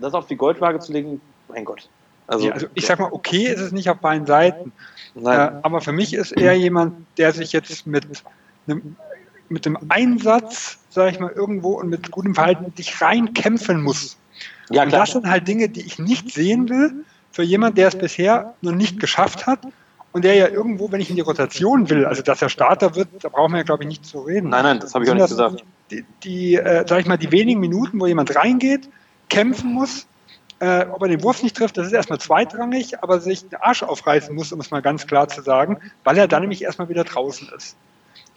das auf die Goldwaage zu legen, mein Gott. Also, Ja, also ich sag mal, okay ist es nicht auf beiden Seiten. Äh, aber für mich ist er jemand, der sich jetzt mit einem, mit dem Einsatz, sage ich mal, irgendwo und mit gutem Verhalten dich reinkämpfen muss. ja, und das sind halt Dinge, die ich nicht sehen will für jemand, der es bisher noch nicht geschafft hat und der ja irgendwo, wenn ich in die Rotation will, also dass er Starter wird, da brauchen wir ja, glaube ich, nicht zu reden. Nein, nein, das habe ich auch nicht gesagt. Die, die äh, sag ich mal, die wenigen Minuten, wo jemand reingeht, kämpfen muss, äh, ob er den Wurf nicht trifft, das ist erstmal zweitrangig, aber sich den Arsch aufreißen muss, um es mal ganz klar zu sagen, weil er dann nämlich erstmal wieder draußen ist.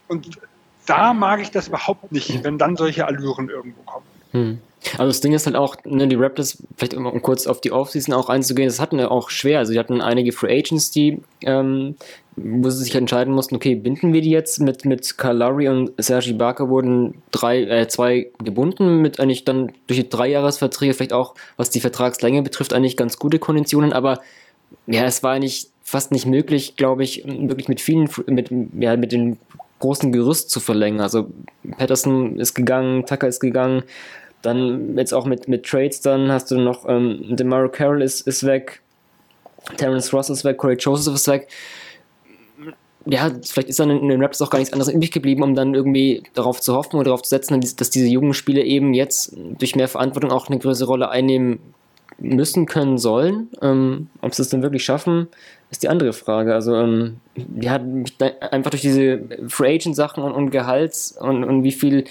Und da mag ich das überhaupt nicht, wenn dann solche Allüren irgendwo kommen. Hm. Also das Ding ist halt auch, ne, die Raptors, vielleicht um kurz auf die Offseason auch einzugehen, das hatten ja auch schwer. Also die hatten einige Free Agents, die, ähm, wo sie sich entscheiden mussten, okay, binden wir die jetzt mit, mit Lowry und Sergi Barker wurden drei, äh, zwei gebunden, mit eigentlich dann durch die Dreijahresverträge, vielleicht auch, was die Vertragslänge betrifft, eigentlich ganz gute Konditionen, aber ja, es war eigentlich fast nicht möglich, glaube ich, wirklich mit vielen, mit, ja, mit den großen Gerüst zu verlängern. Also Patterson ist gegangen, Tucker ist gegangen, dann jetzt auch mit, mit Trades, dann hast du noch ähm, DeMario Carroll ist, ist weg, Terence Ross ist weg, Corey Joseph ist weg. Ja, vielleicht ist dann in den Raps auch gar nichts anderes übrig geblieben, um dann irgendwie darauf zu hoffen oder darauf zu setzen, dass diese jungen Spieler eben jetzt durch mehr Verantwortung auch eine größere Rolle einnehmen müssen, können, sollen. Ähm, ob sie es dann wirklich schaffen, ist die andere Frage. Also, ähm, ja, einfach durch diese Free Agent Sachen und, und Gehalts und, und wie viel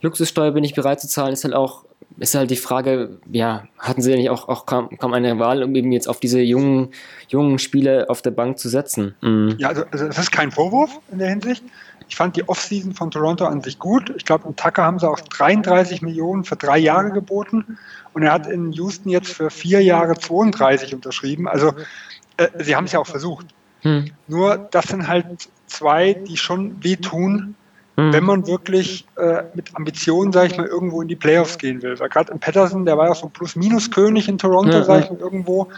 Luxussteuer bin ich bereit zu zahlen, ist halt auch, ist halt die Frage, ja, hatten sie ja nicht auch, auch kaum, kaum eine Wahl, um eben jetzt auf diese jungen, jungen Spiele auf der Bank zu setzen? Mhm. Ja, also, also es ist kein Vorwurf in der Hinsicht. Ich fand die Offseason von Toronto an sich gut. Ich glaube, im Tucker haben sie auch 33 Millionen für drei Jahre geboten und er hat in Houston jetzt für vier Jahre 32 unterschrieben. Also äh, sie haben es ja auch versucht. Hm. Nur das sind halt zwei, die schon wehtun, Mhm. wenn man wirklich äh, mit Ambitionen, sage ich mal, irgendwo in die Playoffs gehen will. Weil gerade in Patterson, der war ja so ein Plus-Minus-König in Toronto, ja, sage ich mal, irgendwo.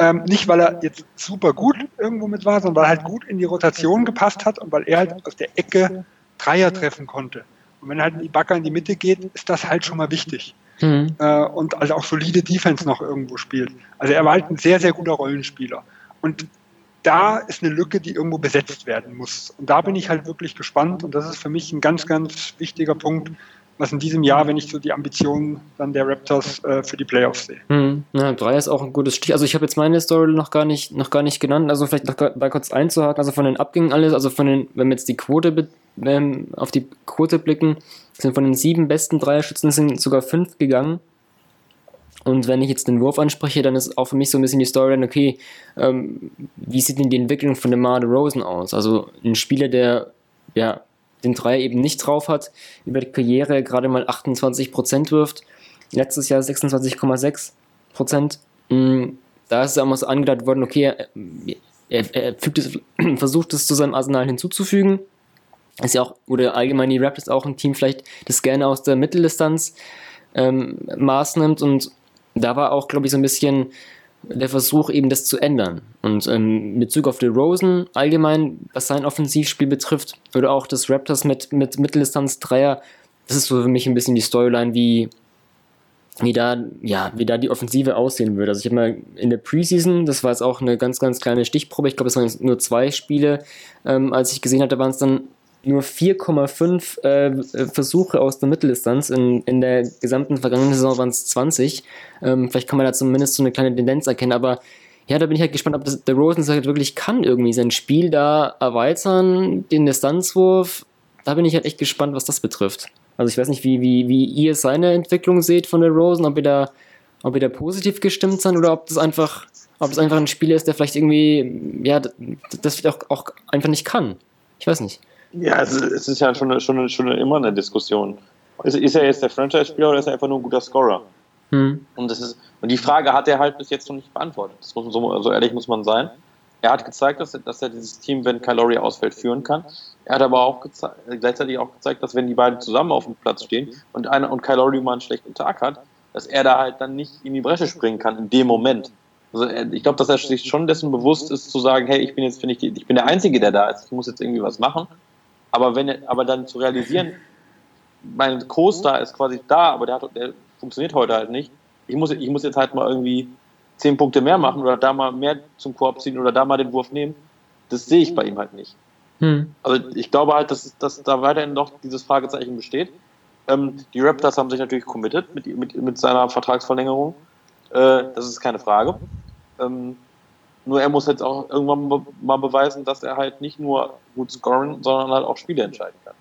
Ähm, nicht, weil er jetzt super gut irgendwo mit war, sondern weil er halt gut in die Rotation gepasst hat und weil er halt aus der Ecke Dreier treffen konnte. Und wenn halt die Backer in die Mitte geht, ist das halt schon mal wichtig. Mhm. Äh, und also auch solide Defense noch irgendwo spielt. Also er war halt ein sehr, sehr guter Rollenspieler. Und da ist eine Lücke, die irgendwo besetzt werden muss. Und da bin ich halt wirklich gespannt. Und das ist für mich ein ganz, ganz wichtiger Punkt, was in diesem Jahr, wenn ich so die Ambitionen dann der Raptors äh, für die Playoffs sehe. Hm, ja, drei ist auch ein gutes Stich. Also ich habe jetzt meine Story noch gar nicht, noch gar nicht genannt. Also vielleicht noch da kurz einzuhaken. Also von den Abgängen alles, also von den, wenn wir jetzt die Quote ähm, auf die Quote blicken, sind von den sieben besten Dreierschützen sind sogar fünf gegangen. Und wenn ich jetzt den Wurf anspreche, dann ist auch für mich so ein bisschen die Story, okay, ähm, wie sieht denn die Entwicklung von DeMar Rosen aus? Also ein Spieler, der ja den Dreier eben nicht drauf hat, über die Karriere gerade mal 28% wirft, letztes Jahr 26,6%. Mm, da ist immer so angedeutet worden, okay, er, er, er es, versucht es zu seinem Arsenal hinzuzufügen. Ist ja auch, oder allgemein die Raptors auch ein Team vielleicht, das gerne aus der Mitteldistanz ähm, Maß nimmt und da war auch, glaube ich, so ein bisschen der Versuch, eben das zu ändern. Und ähm, mit Bezug auf die Rosen allgemein, was sein Offensivspiel betrifft, oder auch das Raptors mit, mit Mitteldistanz-Dreier, das ist so für mich ein bisschen die Storyline, wie, wie, da, ja, wie da die Offensive aussehen würde. Also ich habe mal in der Preseason, das war jetzt auch eine ganz, ganz kleine Stichprobe, ich glaube, es waren nur zwei Spiele, ähm, als ich gesehen hatte, waren es dann nur 4,5 äh, Versuche aus der Mitteldistanz. In, in der gesamten vergangenen Saison waren es 20. Ähm, vielleicht kann man da zumindest so eine kleine Tendenz erkennen, aber ja, da bin ich halt gespannt, ob das, der Rosen halt wirklich kann, irgendwie sein Spiel da erweitern, den Distanzwurf. Da bin ich halt echt gespannt, was das betrifft. Also ich weiß nicht, wie, wie, wie ihr seine Entwicklung seht von der Rosen, ob ihr da, ob ihr da positiv gestimmt seid oder ob das einfach, ob es einfach ein Spieler ist, der vielleicht irgendwie, ja, das auch, auch einfach nicht kann. Ich weiß nicht. Ja, es, es ist ja schon, schon, schon immer eine Diskussion. Ist, ist er jetzt der Franchise-Spieler oder ist er einfach nur ein guter Scorer? Hm. Und, das ist, und die Frage hat er halt bis jetzt noch nicht beantwortet. Das muss, so, so ehrlich muss man sein. Er hat gezeigt, dass er, dass er dieses Team, wenn Calori ausfällt, führen kann. Er hat aber auch gleichzeitig auch gezeigt, dass wenn die beiden zusammen auf dem Platz stehen und einer und Calori mal einen schlechten Tag hat, dass er da halt dann nicht in die Bresche springen kann in dem Moment. Also ich glaube, dass er sich schon dessen bewusst ist, zu sagen, hey, ich bin jetzt, finde ich, ich bin der Einzige, der da ist, ich muss jetzt irgendwie was machen. Aber wenn aber dann zu realisieren, mein Co-Star ist quasi da, aber der, hat, der funktioniert heute halt nicht. Ich muss, ich muss jetzt halt mal irgendwie zehn Punkte mehr machen oder da mal mehr zum Korb ziehen oder da mal den Wurf nehmen. Das sehe ich bei ihm halt nicht. Hm. Also ich glaube halt, dass, dass da weiterhin noch dieses Fragezeichen besteht. Ähm, die Raptors haben sich natürlich committed mit, mit, mit seiner Vertragsverlängerung. Äh, das ist keine Frage. Ähm, nur er muss jetzt auch irgendwann mal beweisen, dass er halt nicht nur gut scoren, sondern halt auch Spiele entscheiden kann.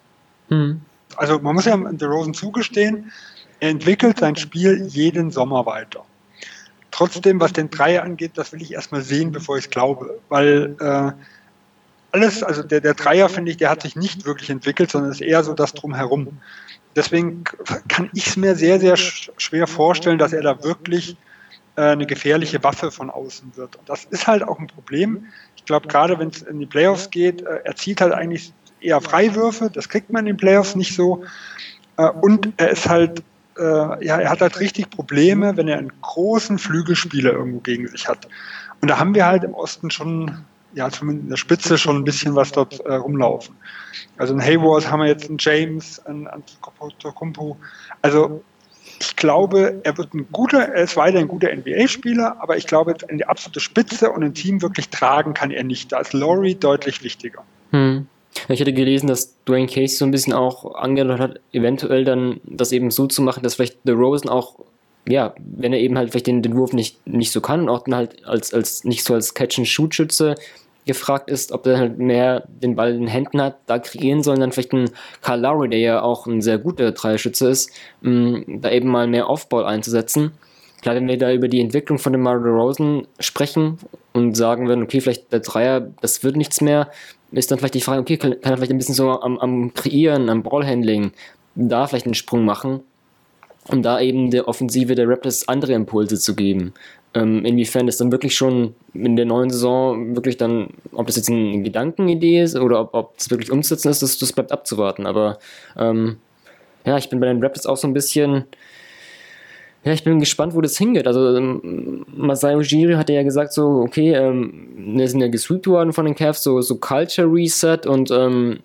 Hm. Also man muss ja The Rosen zugestehen, er entwickelt sein Spiel jeden Sommer weiter. Trotzdem, was den Dreier angeht, das will ich erstmal sehen, bevor ich es glaube. Weil äh, alles, also der, der Dreier, finde ich, der hat sich nicht wirklich entwickelt, sondern ist eher so das drumherum. deswegen kann ich es mir sehr, sehr schwer vorstellen, dass er da wirklich äh, eine gefährliche Waffe von außen wird. Und das ist halt auch ein Problem. Ich glaube, gerade wenn es in die Playoffs geht, äh, er zieht halt eigentlich eher Freiwürfe, das kriegt man in den Playoffs nicht so. Äh, und er ist halt, äh, ja, er hat halt richtig Probleme, wenn er einen großen Flügelspieler irgendwo gegen sich hat. Und da haben wir halt im Osten schon, ja, zumindest in der Spitze schon ein bisschen was dort äh, rumlaufen. Also in Hayward haben wir jetzt einen James, einen Antetokounmpo. Also ich glaube, er wird ein guter, er ist weiter ein guter NBA-Spieler, aber ich glaube, in die absolute Spitze und ein Team wirklich tragen kann er nicht. Da ist Laurie deutlich wichtiger. Hm. Ich hatte gelesen, dass Dwayne Casey so ein bisschen auch angedeutet hat, eventuell dann das eben so zu machen, dass vielleicht The Rosen auch, ja, wenn er eben halt vielleicht den, den Wurf nicht, nicht so kann, auch dann halt als, als nicht so als Catch-and-Shoot-Schütze gefragt ist, ob er halt mehr den Ball in den Händen hat, da kreieren sollen, dann vielleicht ein Karl Lowry, der ja auch ein sehr guter Dreierschütze ist, mh, da eben mal mehr Offball einzusetzen. Klar, wenn wir da über die Entwicklung von dem Mario Rosen sprechen und sagen würden, okay, vielleicht der Dreier, das wird nichts mehr, ist dann vielleicht die Frage, okay, kann, er vielleicht ein bisschen so am, am Kreieren, am Ballhandling da vielleicht einen Sprung machen, um da eben der Offensive der Raptors andere Impulse zu geben. Ähm, inwiefern das dann wirklich schon in der neuen Saison wirklich dann, ob das jetzt eine Gedankenidee ist oder ob, ob das wirklich umzusetzen ist, das, das bleibt abzuwarten. Aber ähm, ja, ich bin bei den Raptors auch so ein bisschen, ja, ich bin gespannt, wo das hingeht. Also ähm, Masai Ujiri hat ja gesagt so, okay, ähm, wir sind ja gesweept worden von den Cavs, so, so Culture Reset und ähm,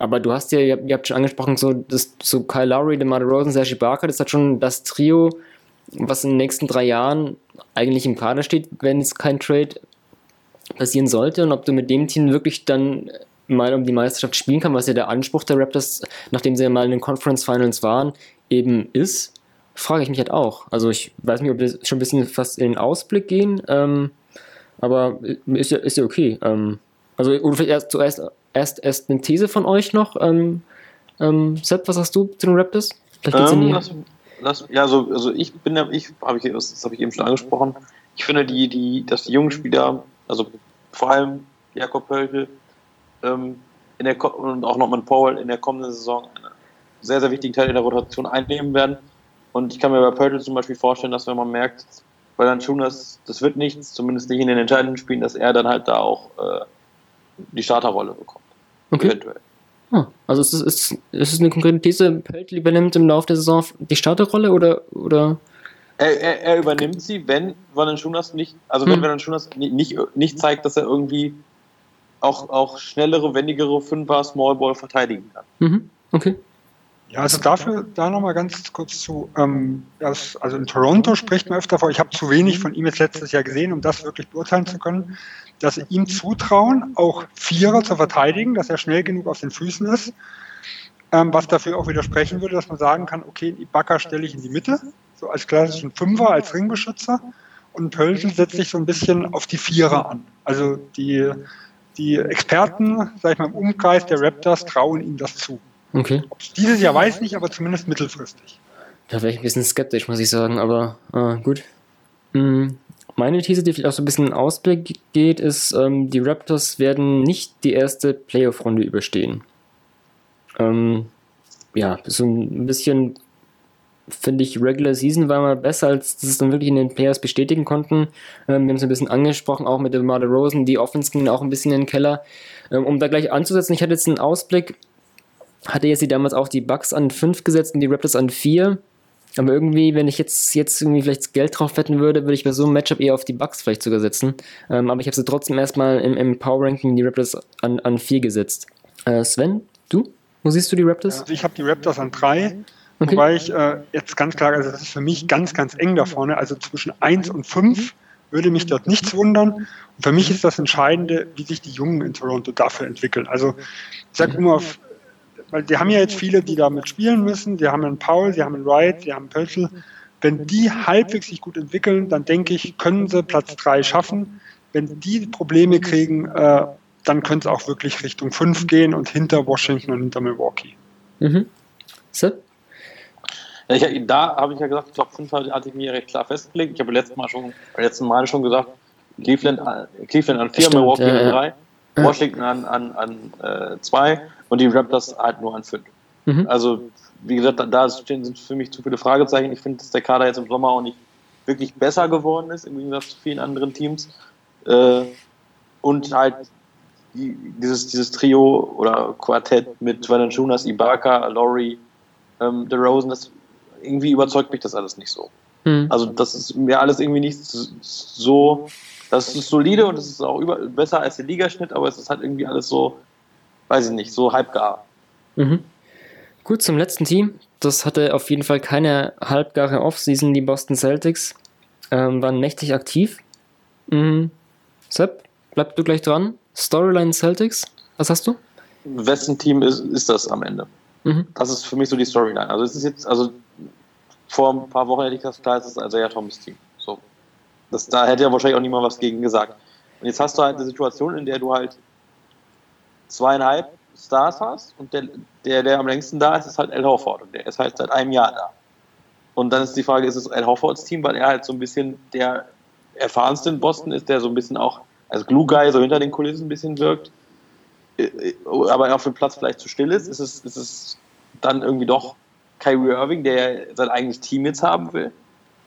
aber du hast ja, ihr habt, schon angesprochen, so, das, so Kyle Lowry, DeMar Rosen, Sergi Barker, das hat schon das Trio, was in den nächsten drei Jahren eigentlich im Kader steht, wenn es kein Trade passieren sollte und ob du mit dem Team wirklich dann mal um die Meisterschaft spielen kannst, was ja der Anspruch der Raptors, nachdem sie ja mal in den Conference Finals waren, eben ist, frage ich mich halt auch. Also ich weiß nicht, ob wir schon ein bisschen fast in den Ausblick gehen, ähm, aber ist ja, ist ja okay. Ähm, also oder vielleicht erst zuerst erst, erst eine These von euch noch. Ähm, ähm, Sepp, was hast du zu den Raptors? Vielleicht ähm, lass, lass, ja, also, also ich bin ja, ich habe ich, das habe ich eben schon angesprochen. Ich finde die, die, dass die jungen Spieler, also vor allem Jakob Pöltl ähm, in der und auch Norman Powell in der kommenden Saison einen sehr, sehr wichtigen Teil in der Rotation einnehmen werden. Und ich kann mir bei Pöltl zum Beispiel vorstellen, dass wenn man merkt, weil dann schon das, das wird nichts, zumindest nicht in den entscheidenden Spielen, dass er dann halt da auch äh, die Starterrolle bekommt. Okay. Eventuell. Ah, also ist es, ist, ist es eine konkrete These, Pöltl übernimmt im Laufe der Saison die Starterrolle oder, oder? Er, er, er übernimmt sie, wenn Valanciunas nicht, also hm. wenn Valanciunas nicht, nicht, nicht zeigt, dass er irgendwie auch, auch schnellere, wendigere Fünfer Smallball verteidigen kann. Mhm. Okay. Ja, also dafür, da nochmal ganz kurz zu, ähm, das, also in Toronto spricht man öfter vor, ich habe zu wenig von ihm jetzt letztes Jahr gesehen, um das wirklich beurteilen zu können, dass sie ihm zutrauen, auch Vierer zu verteidigen, dass er schnell genug auf den Füßen ist, ähm, was dafür auch widersprechen würde, dass man sagen kann, okay, Ibaka stelle ich in die Mitte, so als klassischen Fünfer, als Ringbeschützer und Pöltl setzt sich so ein bisschen auf die Vierer an. Also die, die Experten, sag ich mal, im Umkreis der Raptors trauen ihm das zu. Okay. Dieses Jahr weiß ich nicht, aber zumindest mittelfristig. Da wäre ich ein bisschen skeptisch, muss ich sagen, aber äh, gut. Hm. Meine These, die vielleicht auch so ein bisschen in Ausblick geht, ist, ähm, die Raptors werden nicht die erste Playoff-Runde überstehen. Ähm, ja, so ein bisschen finde ich, Regular Season war mal besser, als sie es dann wirklich in den Players bestätigen konnten. Ähm, wir haben es ein bisschen angesprochen, auch mit dem Marder Rosen. Die Offense ging auch ein bisschen in den Keller. Ähm, um da gleich anzusetzen, ich hatte jetzt einen Ausblick hatte jetzt die damals auch die Bucks an 5 gesetzt und die Raptors an 4. Aber irgendwie, wenn ich jetzt, jetzt irgendwie vielleicht Geld drauf wetten würde, würde ich bei so einem Matchup eher auf die Bucks vielleicht sogar setzen. Ähm, aber ich habe sie trotzdem erstmal im, im Power Ranking die Raptors an, an 4 gesetzt. Äh, Sven, du? Wo siehst du die Raptors? Also ich habe die Raptors an 3. Okay. Wobei ich äh, jetzt ganz klar, also das ist für mich ganz, ganz eng da vorne. Also zwischen 1 und 5 würde mich dort nichts wundern. Und für mich ist das Entscheidende, wie sich die Jungen in Toronto dafür entwickeln. Also ich sage immer, auf weil die haben ja jetzt viele, die damit spielen müssen. Die haben einen Paul, die haben einen Wright, die haben einen Pöltl. Wenn die halbwegs sich gut entwickeln, dann denke ich, können sie Platz 3 schaffen. Wenn die Probleme kriegen, äh, dann könnte es auch wirklich Richtung 5 gehen und hinter Washington und hinter Milwaukee. Mhm. So. Ja, ich, da habe ich ja gesagt, Top 5 hatte ich mir recht klar festgelegt. Ich habe letztes Mal schon, letzten Mal schon gesagt, Cleveland, Cleveland an 4, Milwaukee ja, an 3, Washington an 2 an, an, äh, und die Raptors halt nur an 5. Mhm. Also wie gesagt, da sind für mich zu viele Fragezeichen. Ich finde, dass der Kader jetzt im Sommer auch nicht wirklich besser geworden ist, im Gegensatz zu vielen anderen Teams. Äh, und halt die, dieses, dieses Trio oder Quartett mit Valanciunas, Ibaka, Laurie, ähm, DeRozan, das irgendwie überzeugt mich das alles nicht so. Mhm. Also das ist mir alles irgendwie nicht so, das ist solide und es ist auch über, besser als der Ligaschnitt, aber es ist halt irgendwie alles so, weiß ich nicht, so halbgar. Mhm. Gut, zum letzten Team. Das hatte auf jeden Fall keine halbgare Offseason, die Boston Celtics. Ähm, waren mächtig aktiv. Mhm. Sepp, bleib du gleich dran. Storyline Celtics, was hast du? Wessen Team ist, ist das am Ende? Mhm. Das ist für mich so die Storyline. Also es ist jetzt, also vor ein paar Wochen hätte ich das klar, es ist also ja Tommys Team. So. Das, da hätte ja wahrscheinlich auch niemand was gegen gesagt. Und jetzt hast du halt eine Situation, in der du halt zweieinhalb Stars hast und der, der, der am längsten da ist, ist halt Al Horford und der ist halt seit einem Jahr da. Und dann ist die Frage, ist es Al Horfords Team, weil er halt so ein bisschen der erfahrenste in Boston ist, der so ein bisschen auch als Glue Guy so hinter den Kulissen ein bisschen wirkt, äh, äh, aber auf dem Platz vielleicht zu still ist, ist es, ist es dann irgendwie doch Kyrie Irving, der sein eigenes Team jetzt haben will?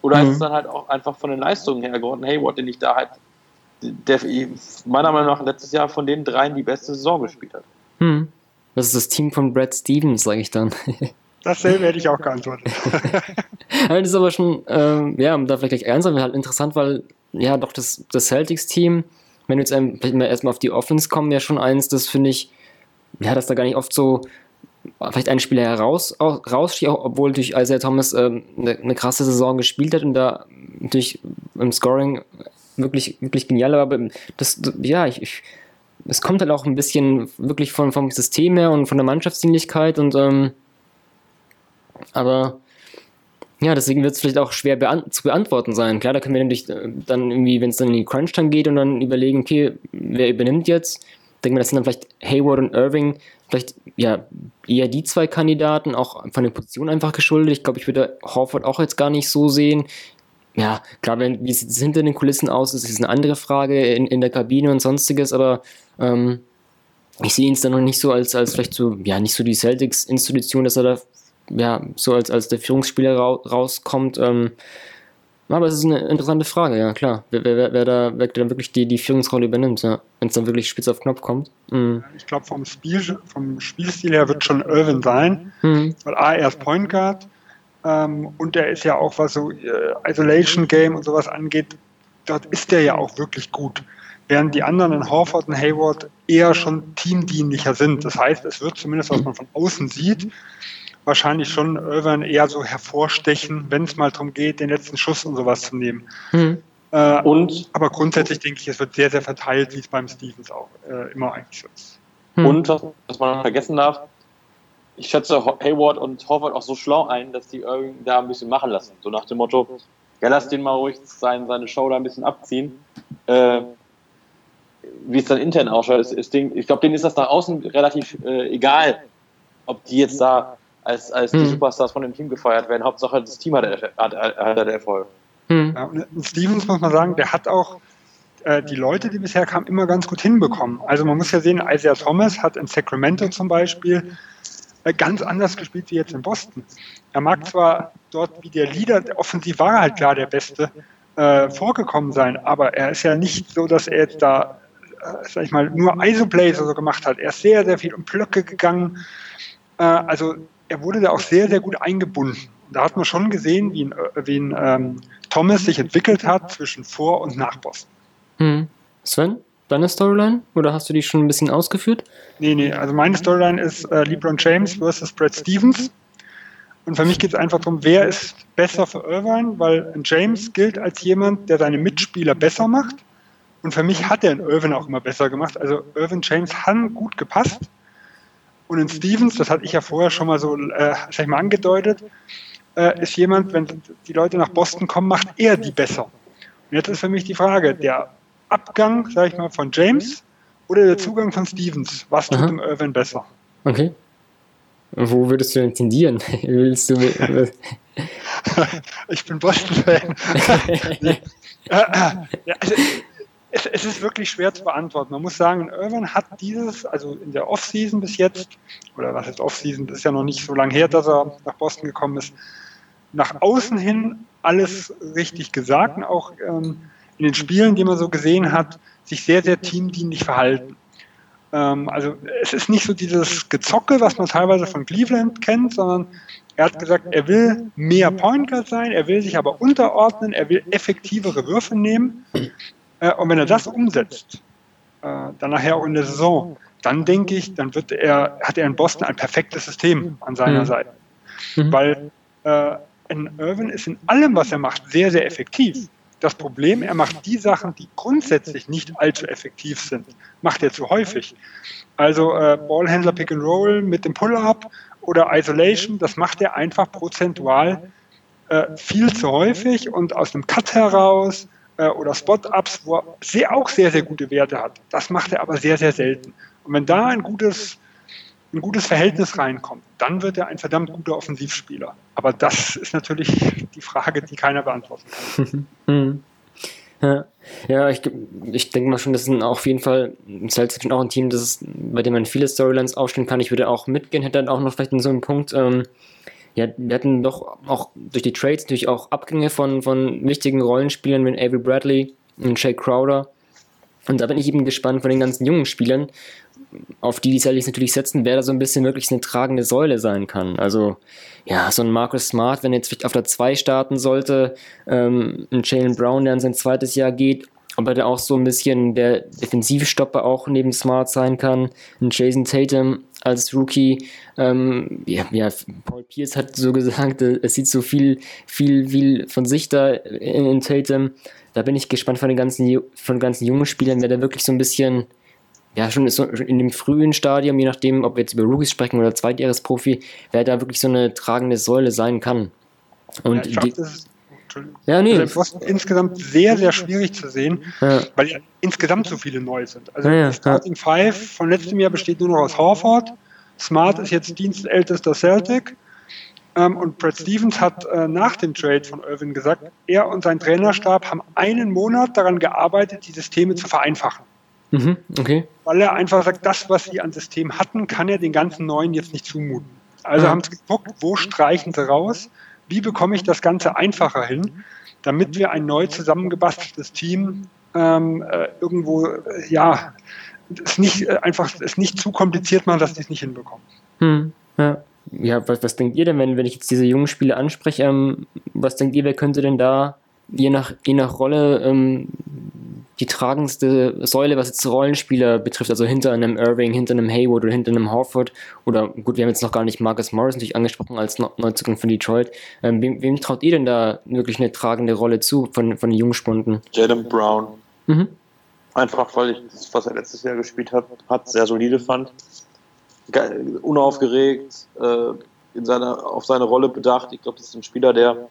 Oder mhm. ist es dann halt auch einfach von den Leistungen her Gordon Hayward, den ich da halt, der meiner Meinung nach letztes Jahr von den dreien die beste Saison gespielt hat? Mhm. Das ist das Team von Brad Stevens, sage ich dann. Dasselbe hätte ich auch geantwortet. das ist aber schon, ähm, ja, um da vielleicht gleich ernsthaft, halt interessant, weil ja doch das, das Celtics-Team wenn wir jetzt erstmal auf die Offense kommen, ja schon eins, das finde ich, ja, dass da gar nicht oft so vielleicht ein Spieler heraus raussticht, obwohl durch Isaiah Thomas ähm, eine, eine, krasse Saison gespielt hat und da natürlich im Scoring wirklich, wirklich genial. Aber das, ja, ich, ich es kommt halt auch ein bisschen wirklich von, vom System her und von der Mannschaftsdienlichkeit und ähm, aber ja, deswegen wird es vielleicht auch schwer beant zu beantworten sein. Klar, da können wir natürlich äh, dann irgendwie, wenn es dann in die Crunch dann geht und dann überlegen, okay, wer übernimmt jetzt? Denken wir, das sind dann vielleicht Hayward und Irving, vielleicht ja eher die zwei Kandidaten, auch von der Position einfach geschuldet. Ich glaube, ich würde Horford auch jetzt gar nicht so sehen. Ja, klar, wenn, wie sieht es hinter den Kulissen aus, das ist eine andere Frage in, in der Kabine und sonstiges, aber ähm, ich sehe ihn dann noch nicht so als, als vielleicht so, ja, nicht so die Celtics-Institution, dass er da ja, so als, als der Führungsspieler ra rauskommt. Ähm, aber es ist eine interessante Frage, ja klar. Wer, wer, wer, da, wer dann wirklich die, die Führungsrolle übernimmt, ja. wenn es dann wirklich spitz auf Knopf kommt. Mhm. Ich glaube, vom, Spiel, vom Spielstil her wird schon Irvin sein, mhm. weil A, er ist Point Guard ähm, und er ist ja auch, was so äh, Isolation Game und sowas angeht, dort ist er ja auch wirklich gut. Während die anderen in Horford und Hayward eher schon teamdienlicher sind. Das heißt, es wird zumindest, was man von außen sieht, wahrscheinlich schon Irvine eher so hervorstechen, wenn es mal darum geht, den letzten Schuss und sowas zu nehmen. Mhm. Äh, und, aber grundsätzlich denke ich, es wird sehr, sehr verteilt, wie es beim Stevens auch äh, immer eigentlich so ist. Mhm. Und was, was man vergessen darf, ich schätze Hayward und Horford auch so schlau ein, dass die Irving da ein bisschen machen lassen. So nach dem Motto, ja, lass den mal ruhig sein, seine Show da ein bisschen abziehen. Äh, wie es dann intern ausschaut, ist, ist Ding, ich glaube, denen ist das nach außen relativ äh, egal, ob die jetzt da als, als hm. die Superstars von dem Team gefeiert werden. Hauptsache, das Team hat, hat, hat, hat Erfolg. Hm. Ja, Stevens muss man sagen, der hat auch äh, die Leute, die bisher kamen, immer ganz gut hinbekommen. Also man muss ja sehen, Isaiah Thomas hat in Sacramento zum Beispiel ganz anders gespielt wie jetzt in Boston. Er mag zwar dort wie der Leader, offensiv war er halt klar der Beste, äh, vorgekommen sein, aber er ist ja nicht so, dass er jetzt da, äh, sag ich mal, nur Isoplays oder so gemacht hat. Er ist sehr, sehr viel um Blöcke gegangen. Äh, also er wurde da auch sehr, sehr gut eingebunden. Da hat man schon gesehen, wie ein, äh, wie ähm, Thomas sich entwickelt hat zwischen vor und nach Boston. Hm. Sven, deine Storyline? Oder hast du die schon ein bisschen ausgeführt? Nee, nee, also meine Storyline ist äh, LeBron James versus Brad Stevens. Und für mich geht es einfach darum, wer ist besser für Irvine, weil James gilt als jemand, der seine Mitspieler besser macht. Und für mich hat er in Irvine auch immer besser gemacht. Also Irvin James hat gut gepasst. Und in Stevens, das hatte ich ja vorher schon mal so, äh, sag ich mal, angedeutet, äh, ist jemand, wenn die Leute nach Boston kommen, macht er die besser. Und jetzt ist für mich die Frage, der Abgang, sag ich mal, von James oder der Zugang von Stevens, was tut Aha. dem Irvin besser? Okay. Wo würdest du denn tendieren? Willst du ich bin Boston-Fan. ja, also, es, es, ist wirklich schwer zu beantworten. Man muss sagen, Irvin hat dieses, also in der Offseason bis jetzt, oder was ist Offseason, das ist ja noch nicht so lange her, dass er nach Boston gekommen ist, nach außen hin alles richtig gesagt und auch ähm, in den Spielen, die man so gesehen hat, sich sehr, sehr teamdienlich verhalten. Ähm, also es ist nicht so dieses Gezocke, was man teilweise von Cleveland kennt, sondern er hat gesagt, er will mehr Point Guard sein, er will sich aber unterordnen, er will effektivere Würfe nehmen. Äh, und wenn er das umsetzt, äh, dann nachher auch in der Saison, dann denke ich, dann wird er, hat er in Boston ein perfektes System an seiner mhm. Seite. Mhm. Weil äh, in Irvin ist in allem, was er macht, sehr, sehr effektiv. Das Problem, er macht die Sachen, die grundsätzlich nicht allzu effektiv sind, macht er zu häufig. Also äh, Ballhändler Pick and Roll mit dem Pull-up oder Isolation, das macht er einfach prozentual äh, viel zu häufig und aus einem Cut heraus äh, oder Spot-Ups, wo er sehr, auch sehr, sehr gute Werte hat. Das macht er aber sehr, sehr selten. Und wenn da ein gutes ein gutes Verhältnis reinkommt, dann wird er ein verdammt guter Offensivspieler. Aber das ist natürlich die Frage, die keiner beantworten kann. Hm. ja. ja, ich, ich denke mal schon, das ist auf jeden Fall Celtics auch ein Team, das ist, bei dem man viele Storylines aufstellen kann. Ich würde auch mitgehen, hätte dann auch noch vielleicht in so einem Punkt. Ähm, ja, wir hatten doch auch durch die Trades natürlich auch Abgänge von, von wichtigen Rollenspielern wie Avery Bradley und Jake Crowder. Und da bin ich eben gespannt von den ganzen jungen Spielern, auf die die Celtics natürlich setzen, wer da so ein bisschen wirklich eine tragende Säule sein kann. Also, ja, so ein Marcus Smart, wenn er jetzt auf der 2 starten sollte, ähm, ein Jalen Brown, der in sein zweites Jahr geht, aber der auch so ein bisschen der Defensivstopper auch neben Smart sein kann. Ein Jason Tatum als Rookie, ähm, ja, ja, Paul Pierce hat so gesagt, es sieht so viel, viel, viel von sich da in, in Tatum. Da bin ich gespannt von den ganzen, von den ganzen jungen Spielern, wer da wirklich so ein bisschen ja, schon in dem frühen Stadium, je nachdem, ob wir jetzt über Rookies sprechen oder Zweitjahresprofi, wer da wirklich so eine tragende Säule sein kann. Und ja, ist, ja, nee. Also Boston insgesamt sehr, sehr schwierig zu sehen, ja. weil ja insgesamt so viele neu sind. Also ja, Starting Five von letztem Jahr besteht nur noch aus Horford. Smart ist jetzt dienstältester Celtic. Ähm, und Brad Stevens hat äh, nach dem Trade von Irvin gesagt, er und sein Trainerstab haben einen Monat daran gearbeitet, die Systeme zu vereinfachen. Mhm, okay. Weil er einfach sagt, das, was sie an System hatten, kann er den ganzen neuen jetzt nicht zumuten. Also ja. haben sie geguckt, wo streichen sie raus, wie bekomme ich das Ganze einfacher hin, damit wir ein neu zusammengebasteltes Team ähm, äh, irgendwo, äh, ja, es nicht äh, einfach es nicht zu kompliziert machen, dass die es nicht hinbekommen. Hm, ja. Ja, was, was denkt ihr denn, wenn, wenn ich jetzt diese jungen Spiele anspreche, ähm, was denkt ihr, wer könnte denn da je nach, je nach Rolle ähm, die tragendste Säule, was jetzt Rollenspieler betrifft, also hinter einem Irving, hinter einem Haywood oder hinter einem Horford oder gut, wir haben jetzt noch gar nicht Marcus Morris natürlich angesprochen als Neuzugang von Detroit. Ähm, wem, wem, traut ihr denn da wirklich eine tragende Rolle zu von, von den Jungspunden? Jalen Brown. Mhm. Einfach, weil ich das, was er letztes Jahr gespielt hat, hat sehr solide fand. Unaufgeregt, äh, in seiner, auf seine Rolle bedacht. Ich glaube, das ist ein Spieler, der,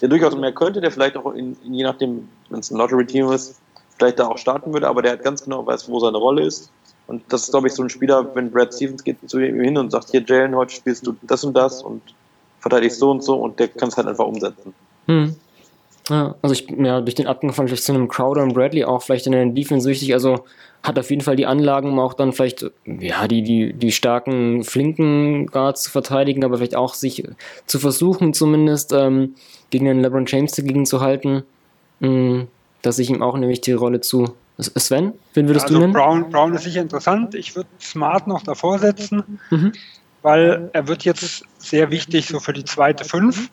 der durchaus mehr könnte, der vielleicht auch in, in je nachdem, wenn es ein Lottery-Team ist, vielleicht da auch starten würde, aber der hat ganz genau weiß, wo seine Rolle ist. Und das ist, glaube ich, so ein Spieler, wenn Brad Stevens geht zu ihm hin und sagt, hier Jalen, heute spielst du das und das und verteidigst so und so und der kann es halt einfach umsetzen. Hm. Ja, also ich, ja, durch den Abgang von vielleicht zu einem Crowder und Bradley auch vielleicht in den Defense wichtig, also hat auf jeden Fall die Anlagen, um auch dann vielleicht, ja, die, die, die starken, flinken Guards zu verteidigen, aber vielleicht auch sich zu versuchen, zumindest ähm, gegen den LeBron James dagegen zu halten. Hm, dass ich ihm auch eine wichtige Rolle zu. Sven, wen würdest also du nennen? Brown, Brown ist sicher interessant. Ich würde Smart noch davor setzen, mhm. weil er wird jetzt sehr wichtig so für die zweite Fünf.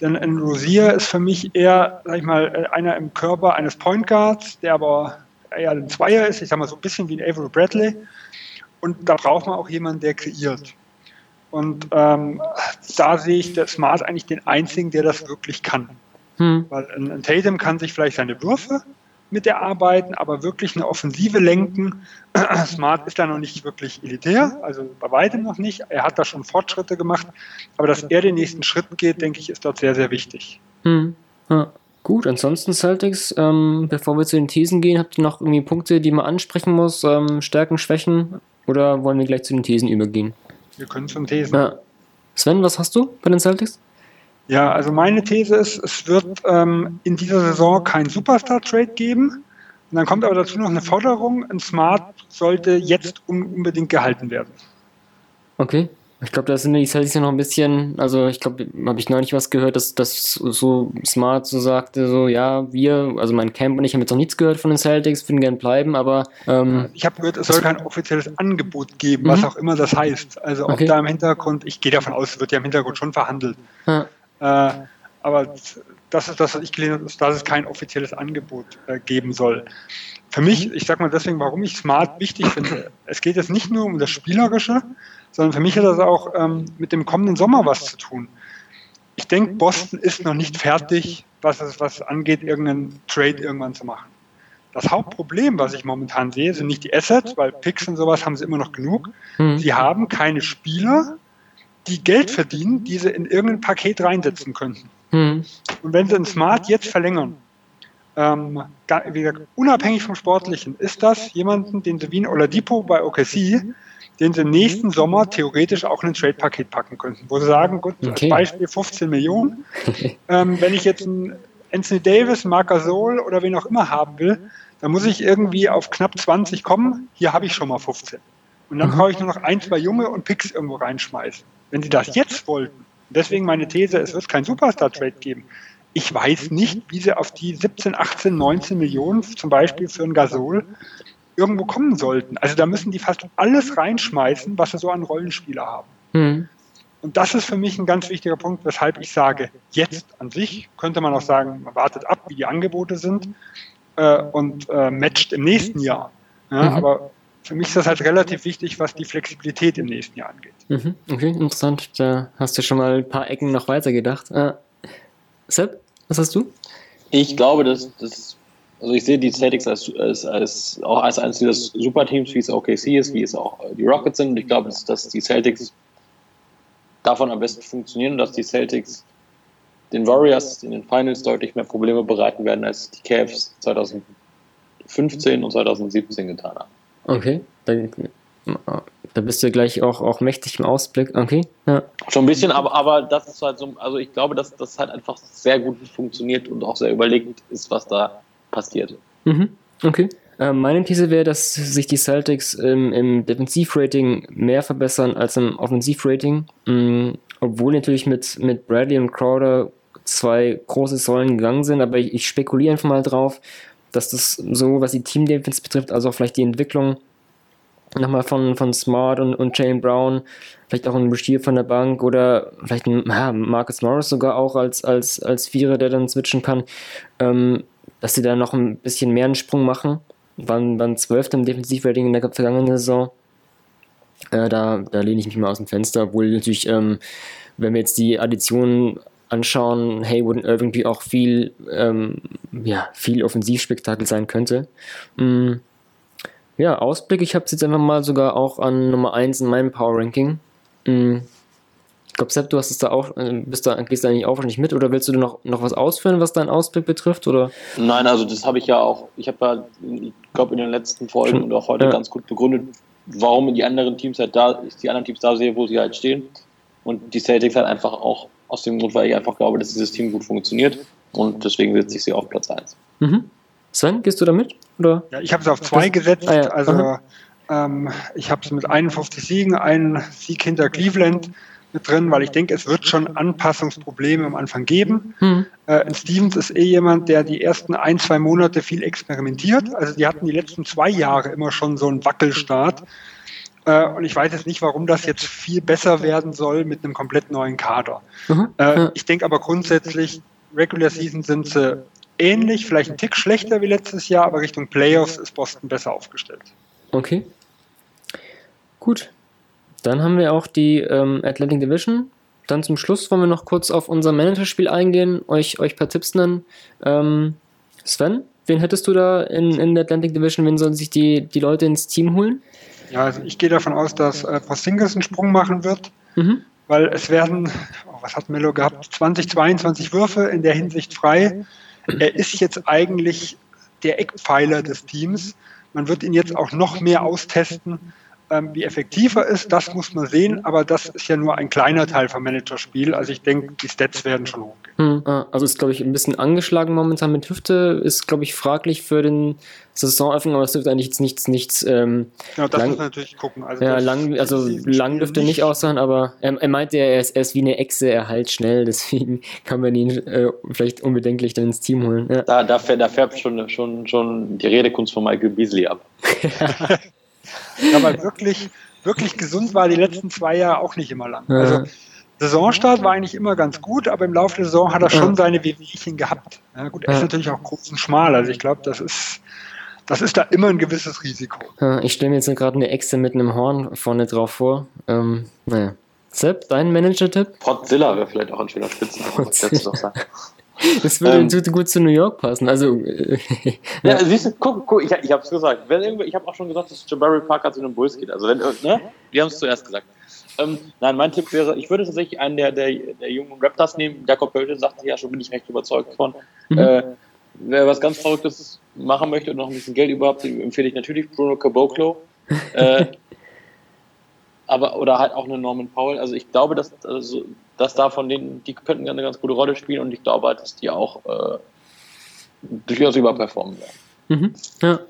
Denn ein Rosier ist für mich eher, sag ich mal, einer im Körper eines Point Guards, der aber eher ein Zweier ist, ich sag mal so ein bisschen wie ein Avery Bradley. Und da braucht man auch jemanden, der kreiert. Und ähm, da sehe ich der Smart eigentlich den einzigen, der das wirklich kann. Hm. Weil ein, Tatum kann sich vielleicht seine Würfe mit erarbeiten, aber wirklich eine Offensive lenken. Smart ist da noch nicht wirklich elitär, also bei weitem noch nicht. Er hat da schon Fortschritte gemacht, aber dass er den nächsten Schritt geht, denke ich, ist dort sehr, sehr wichtig. Hm. Ja. Gut, ansonsten Celtics, ähm, bevor wir zu den Thesen gehen, habt ihr noch irgendwie Punkte, die man ansprechen muss? Ähm, Stärken, Schwächen? Oder wollen wir gleich zu den Thesen übergehen? Wir können zum Thesen. Ja. Sven, was hast du bei den Celtics? Ja, also meine These ist, es wird ähm, in dieser Saison kein Superstar-Trade geben, Und dann kommt aber dazu noch eine Forderung, ein Smart sollte jetzt unbedingt gehalten werden. Okay. Ich glaube, da sind die Celtics ja noch ein bisschen, also ich glaube, habe ich neulich was gehört, dass das so smart so sagte, so ja, wir, also mein Camp und ich haben jetzt noch nichts gehört von den Celtics, würden gern bleiben, aber ähm, ich habe gehört, es soll kein offizielles Angebot geben, mhm. was auch immer das heißt. Also ob okay. da im Hintergrund, ich gehe davon aus, es wird ja im Hintergrund schon verhandelt. Ja. Äh, aber das ist das, was ich gelesen habe, dass es kein offizielles Angebot äh, geben soll. Für mich, ich sag mal deswegen, warum ich Smart wichtig finde, es geht jetzt nicht nur um das Spielerische, sondern für mich hat das auch ähm, mit dem kommenden Sommer was zu tun. Ich denke, Boston ist noch nicht fertig, was es was angeht, irgendeinen Trade irgendwann zu machen. Das Hauptproblem, was ich momentan sehe, sind nicht die Assets, weil Picks und sowas haben sie immer noch genug. Mhm. Sie haben keine Spieler, die Geld verdienen, die sie in irgendein Paket reinsetzen könnten. Mhm. Und wenn sie ein Smart jetzt verlängern, ähm, wie gesagt, unabhängig vom Sportlichen, ist das jemanden, den sie wie ein Oladipo bei OKC den sie nächsten Sommer theoretisch auch in ein Trade-Paket packen könnten, wo sie sagen, gut, okay. als Beispiel 15 Millionen. ähm, wenn ich jetzt einen Anthony Davis, Marc Gasol oder wen auch immer haben will, dann muss ich irgendwie auf knapp 20 kommen. Hier habe ich schon mal 15. Und dann mhm. brauche ich nur noch ein, zwei Junge und Picks irgendwo reinschmeißen. Wenn sie das jetzt wollten, deswegen meine These, es wird kein Superstar-Trade geben. Ich weiß nicht, wie sie auf die 17, 18, 19 Millionen zum Beispiel für einen Gasol irgendwo kommen sollten. Also da müssen die fast alles reinschmeißen, was sie so an Rollenspieler haben. Mhm. Und das ist für mich ein ganz wichtiger Punkt, weshalb ich sage, jetzt an sich könnte man auch sagen, man wartet ab, wie die Angebote sind äh, und äh, matcht im nächsten Jahr. Ja, mhm. Aber für mich ist das halt relativ wichtig, was die Flexibilität im nächsten Jahr angeht. Mhm. Okay, interessant. Da hast du schon mal ein paar Ecken noch weiter gedacht. Äh, Sepp, was hast du? Ich glaube, dass das also ich sehe die Celtics als, als, als auch als eines dieser Superteams, wie es OKC ist, wie es auch die Rockets sind. Und ich glaube, dass, dass die Celtics davon am besten funktionieren und dass die Celtics den Warriors in den Finals deutlich mehr Probleme bereiten werden, als die Cavs 2015 und 2017 getan haben. Okay, dann, da bist du gleich auch, auch mächtig im Ausblick. Okay, ja. Schon ein bisschen, aber, aber das ist halt so, also ich glaube, dass das halt einfach sehr gut funktioniert und auch sehr überlegt ist, was da passiert. Mhm. Okay. Ähm, meine These wäre, dass sich die Celtics im, im Defensivrating mehr verbessern als im Offensivrating, mhm. obwohl natürlich mit, mit Bradley und Crowder zwei große Säulen gegangen sind, aber ich, ich spekuliere einfach mal drauf, dass das so, was die Team-Defense betrifft, also auch vielleicht die Entwicklung nochmal von, von Smart und, und Jane Brown, vielleicht auch ein Bestier von der Bank oder vielleicht ein ja, Marcus Morris sogar auch als, als, als Vierer, der dann switchen kann. Ähm, dass sie da noch ein bisschen mehr einen Sprung machen. Waren, waren 12. im Defensivrating in der vergangenen Saison. Äh, da, da lehne ich mich mal aus dem Fenster, obwohl natürlich, ähm, wenn wir jetzt die Additionen anschauen, Haywood und irgendwie auch viel, ähm, ja, viel Offensivspektakel sein könnte. Mm, ja, Ausblick, ich habe es jetzt einfach mal sogar auch an Nummer 1 in meinem Power Ranking. Mm, glaube, Sepp, du hast es da auch, äh, bist da, gehst da nicht auch nicht mit oder willst du noch, noch was ausführen, was deinen Ausblick betrifft? Oder? Nein, also das habe ich ja auch, ich habe ja, ich glaube, in den letzten Folgen und auch heute ja. ganz gut begründet, warum die anderen Teams halt da, ich die anderen Teams da sehe, wo sie halt stehen. Und die Celtics halt einfach auch aus dem Grund, weil ich einfach glaube, dass dieses Team gut funktioniert. Und deswegen setze ich sie auf Platz 1. Mhm. Sven, gehst du da mit? Oder? Ja, ich habe es auf 2 gesetzt. Ah, ja. Also ähm, ich habe es mit 51 Siegen, einen Sieg hinter Cleveland mit drin, weil ich denke, es wird schon Anpassungsprobleme am Anfang geben. Mhm. Äh, Stevens ist eh jemand, der die ersten ein, zwei Monate viel experimentiert. Also die hatten die letzten zwei Jahre immer schon so einen Wackelstart. Äh, und ich weiß jetzt nicht, warum das jetzt viel besser werden soll mit einem komplett neuen Kader. Mhm. Äh, ich denke aber grundsätzlich, Regular Season sind sie ähnlich, vielleicht ein Tick schlechter wie letztes Jahr, aber Richtung Playoffs ist Boston besser aufgestellt. Okay. Gut, dann haben wir auch die ähm, Atlantic Division. Dann zum Schluss wollen wir noch kurz auf unser Managerspiel eingehen, euch, euch ein paar Tipps nennen. Ähm, Sven, wen hättest du da in, in der Atlantic Division? Wen sollen sich die, die Leute ins Team holen? Ja, also ich gehe davon aus, dass äh, Porzingis einen Sprung machen wird, mhm. weil es werden, oh, was hat Mello gehabt, 20, 22 Würfe in der Hinsicht frei. Er ist jetzt eigentlich der Eckpfeiler des Teams. Man wird ihn jetzt auch noch mehr austesten. Ähm, wie effektiv er ist, das muss man sehen, aber das ist ja nur ein kleiner Teil vom Managerspiel. Also ich denke, die Stats werden schon hochgehen. Hm, ah, also ist, glaube ich, ein bisschen angeschlagen momentan mit Hüfte, ist, glaube ich, fraglich für den Saisonöffnung, aber es dürfte eigentlich jetzt nichts, nichts. Ähm, Ja, das lang- muss man natürlich gucken. Also ja, lang, also lang dürfte nicht aussahen, aber er, er meinte, er ist, er ist wie eine Echse, er heilt schnell, deswegen kann man ihn äh, vielleicht unbedenklich dann ins Team holen. Ja. Da, da, fär- da färbt schon, schon, schon die Redekunst von Michael Beasley ab. Ja, weil wirklich, wirklich gesund war die letzten zwei Jahre auch nicht immer lang. Ja. Also Saisonstart war eigentlich immer ganz gut, aber im Laufe der Saison hat er schon seine Wehwehchen gehabt. Ja, gut, er ist Ja. natürlich auch groß und schmal, also ich glaube, das ist, das ist da immer ein gewisses Risiko. Ja, Ich stelle mir jetzt gerade eine Echse mit einem Horn vorne drauf vor. Ähm, naja. Sepp, dein Manager-Tipp? Podzilla wäre vielleicht auch ein schöner Spitzname. Das würde Ähm. gut zu New York passen. Also, äh, Ja, siehst du, guck, guck ich, ich habe es gesagt. Wenn irgendwo, ich habe auch schon gesagt, dass Jabari Parker zu den Bulls geht. Also, wenn, ne? Wir haben es zuerst gesagt. Ähm, nein, mein Tipp wäre, ich würde tatsächlich einen der, der, der jungen Raptors nehmen. Jakob Pöltl sagte ja schon, bin ich recht überzeugt von. Mhm. Äh, wer was ganz Verrücktes machen möchte und noch ein bisschen Geld überhaupt, empfehle ich natürlich Bruno Caboclo. äh, aber, oder halt auch einen Norman Powell. Also ich glaube, dass, also, dass da von denen, die könnten eine ganz gute Rolle spielen und ich glaube halt, dass die auch äh, durchaus überperformen werden. Mhm. Ja.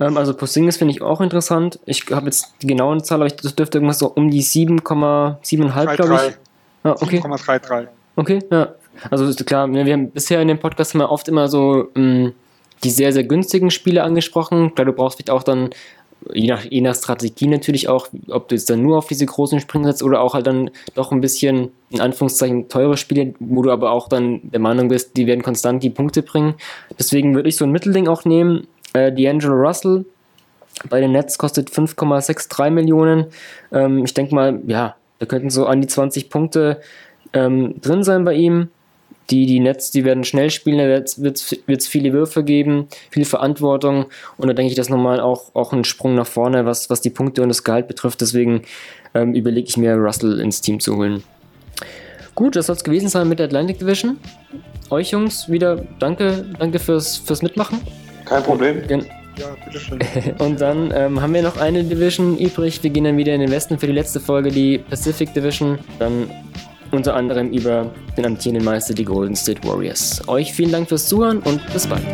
Ähm, also Porzingis finde ich auch interessant. Ich habe jetzt die genauen Zahlen, aber ich, das dürfte irgendwas so um die 7,7,5, glaube ich. 3,3, Ja, okay. 7,33. Okay, ja. Also ist klar, wir haben bisher in dem Podcast immer oft immer so mh, die sehr, sehr günstigen Spiele angesprochen. Klar, du brauchst vielleicht auch dann, je nach, je nach Strategie natürlich auch, ob du jetzt dann nur auf diese großen Sprünge setzt oder auch halt dann doch ein bisschen, in Anführungszeichen, teure Spiele, wo du aber auch dann der Meinung bist, die werden konstant die Punkte bringen. Deswegen würde ich so ein Mittelding auch nehmen. Äh, D'Angelo Russell bei den Nets kostet 5,63 Millionen. Ähm, ich denke mal, ja, da könnten so an die 20 Punkte ähm, drin sein bei ihm. Die, die Nets, die werden schnell spielen, da wird es viele Würfe geben, viel Verantwortung und da denke ich, das nochmal auch, auch ein Sprung nach vorne, was, was die Punkte und das Gehalt betrifft. Deswegen ähm, überlege ich mir, Russell ins Team zu holen. Gut, das soll es gewesen sein mit der Atlantic Division. Euch Jungs wieder danke, danke fürs, fürs Mitmachen. Kein Problem. Gen Ja, bitteschön. und dann ähm, haben wir noch eine Division übrig. Wir gehen dann wieder in den Westen für die letzte Folge, die Pacific Division. Dann unter anderem über den amtierenden Meister, die Golden State Warriors. Euch vielen Dank fürs Zuhören und bis bald.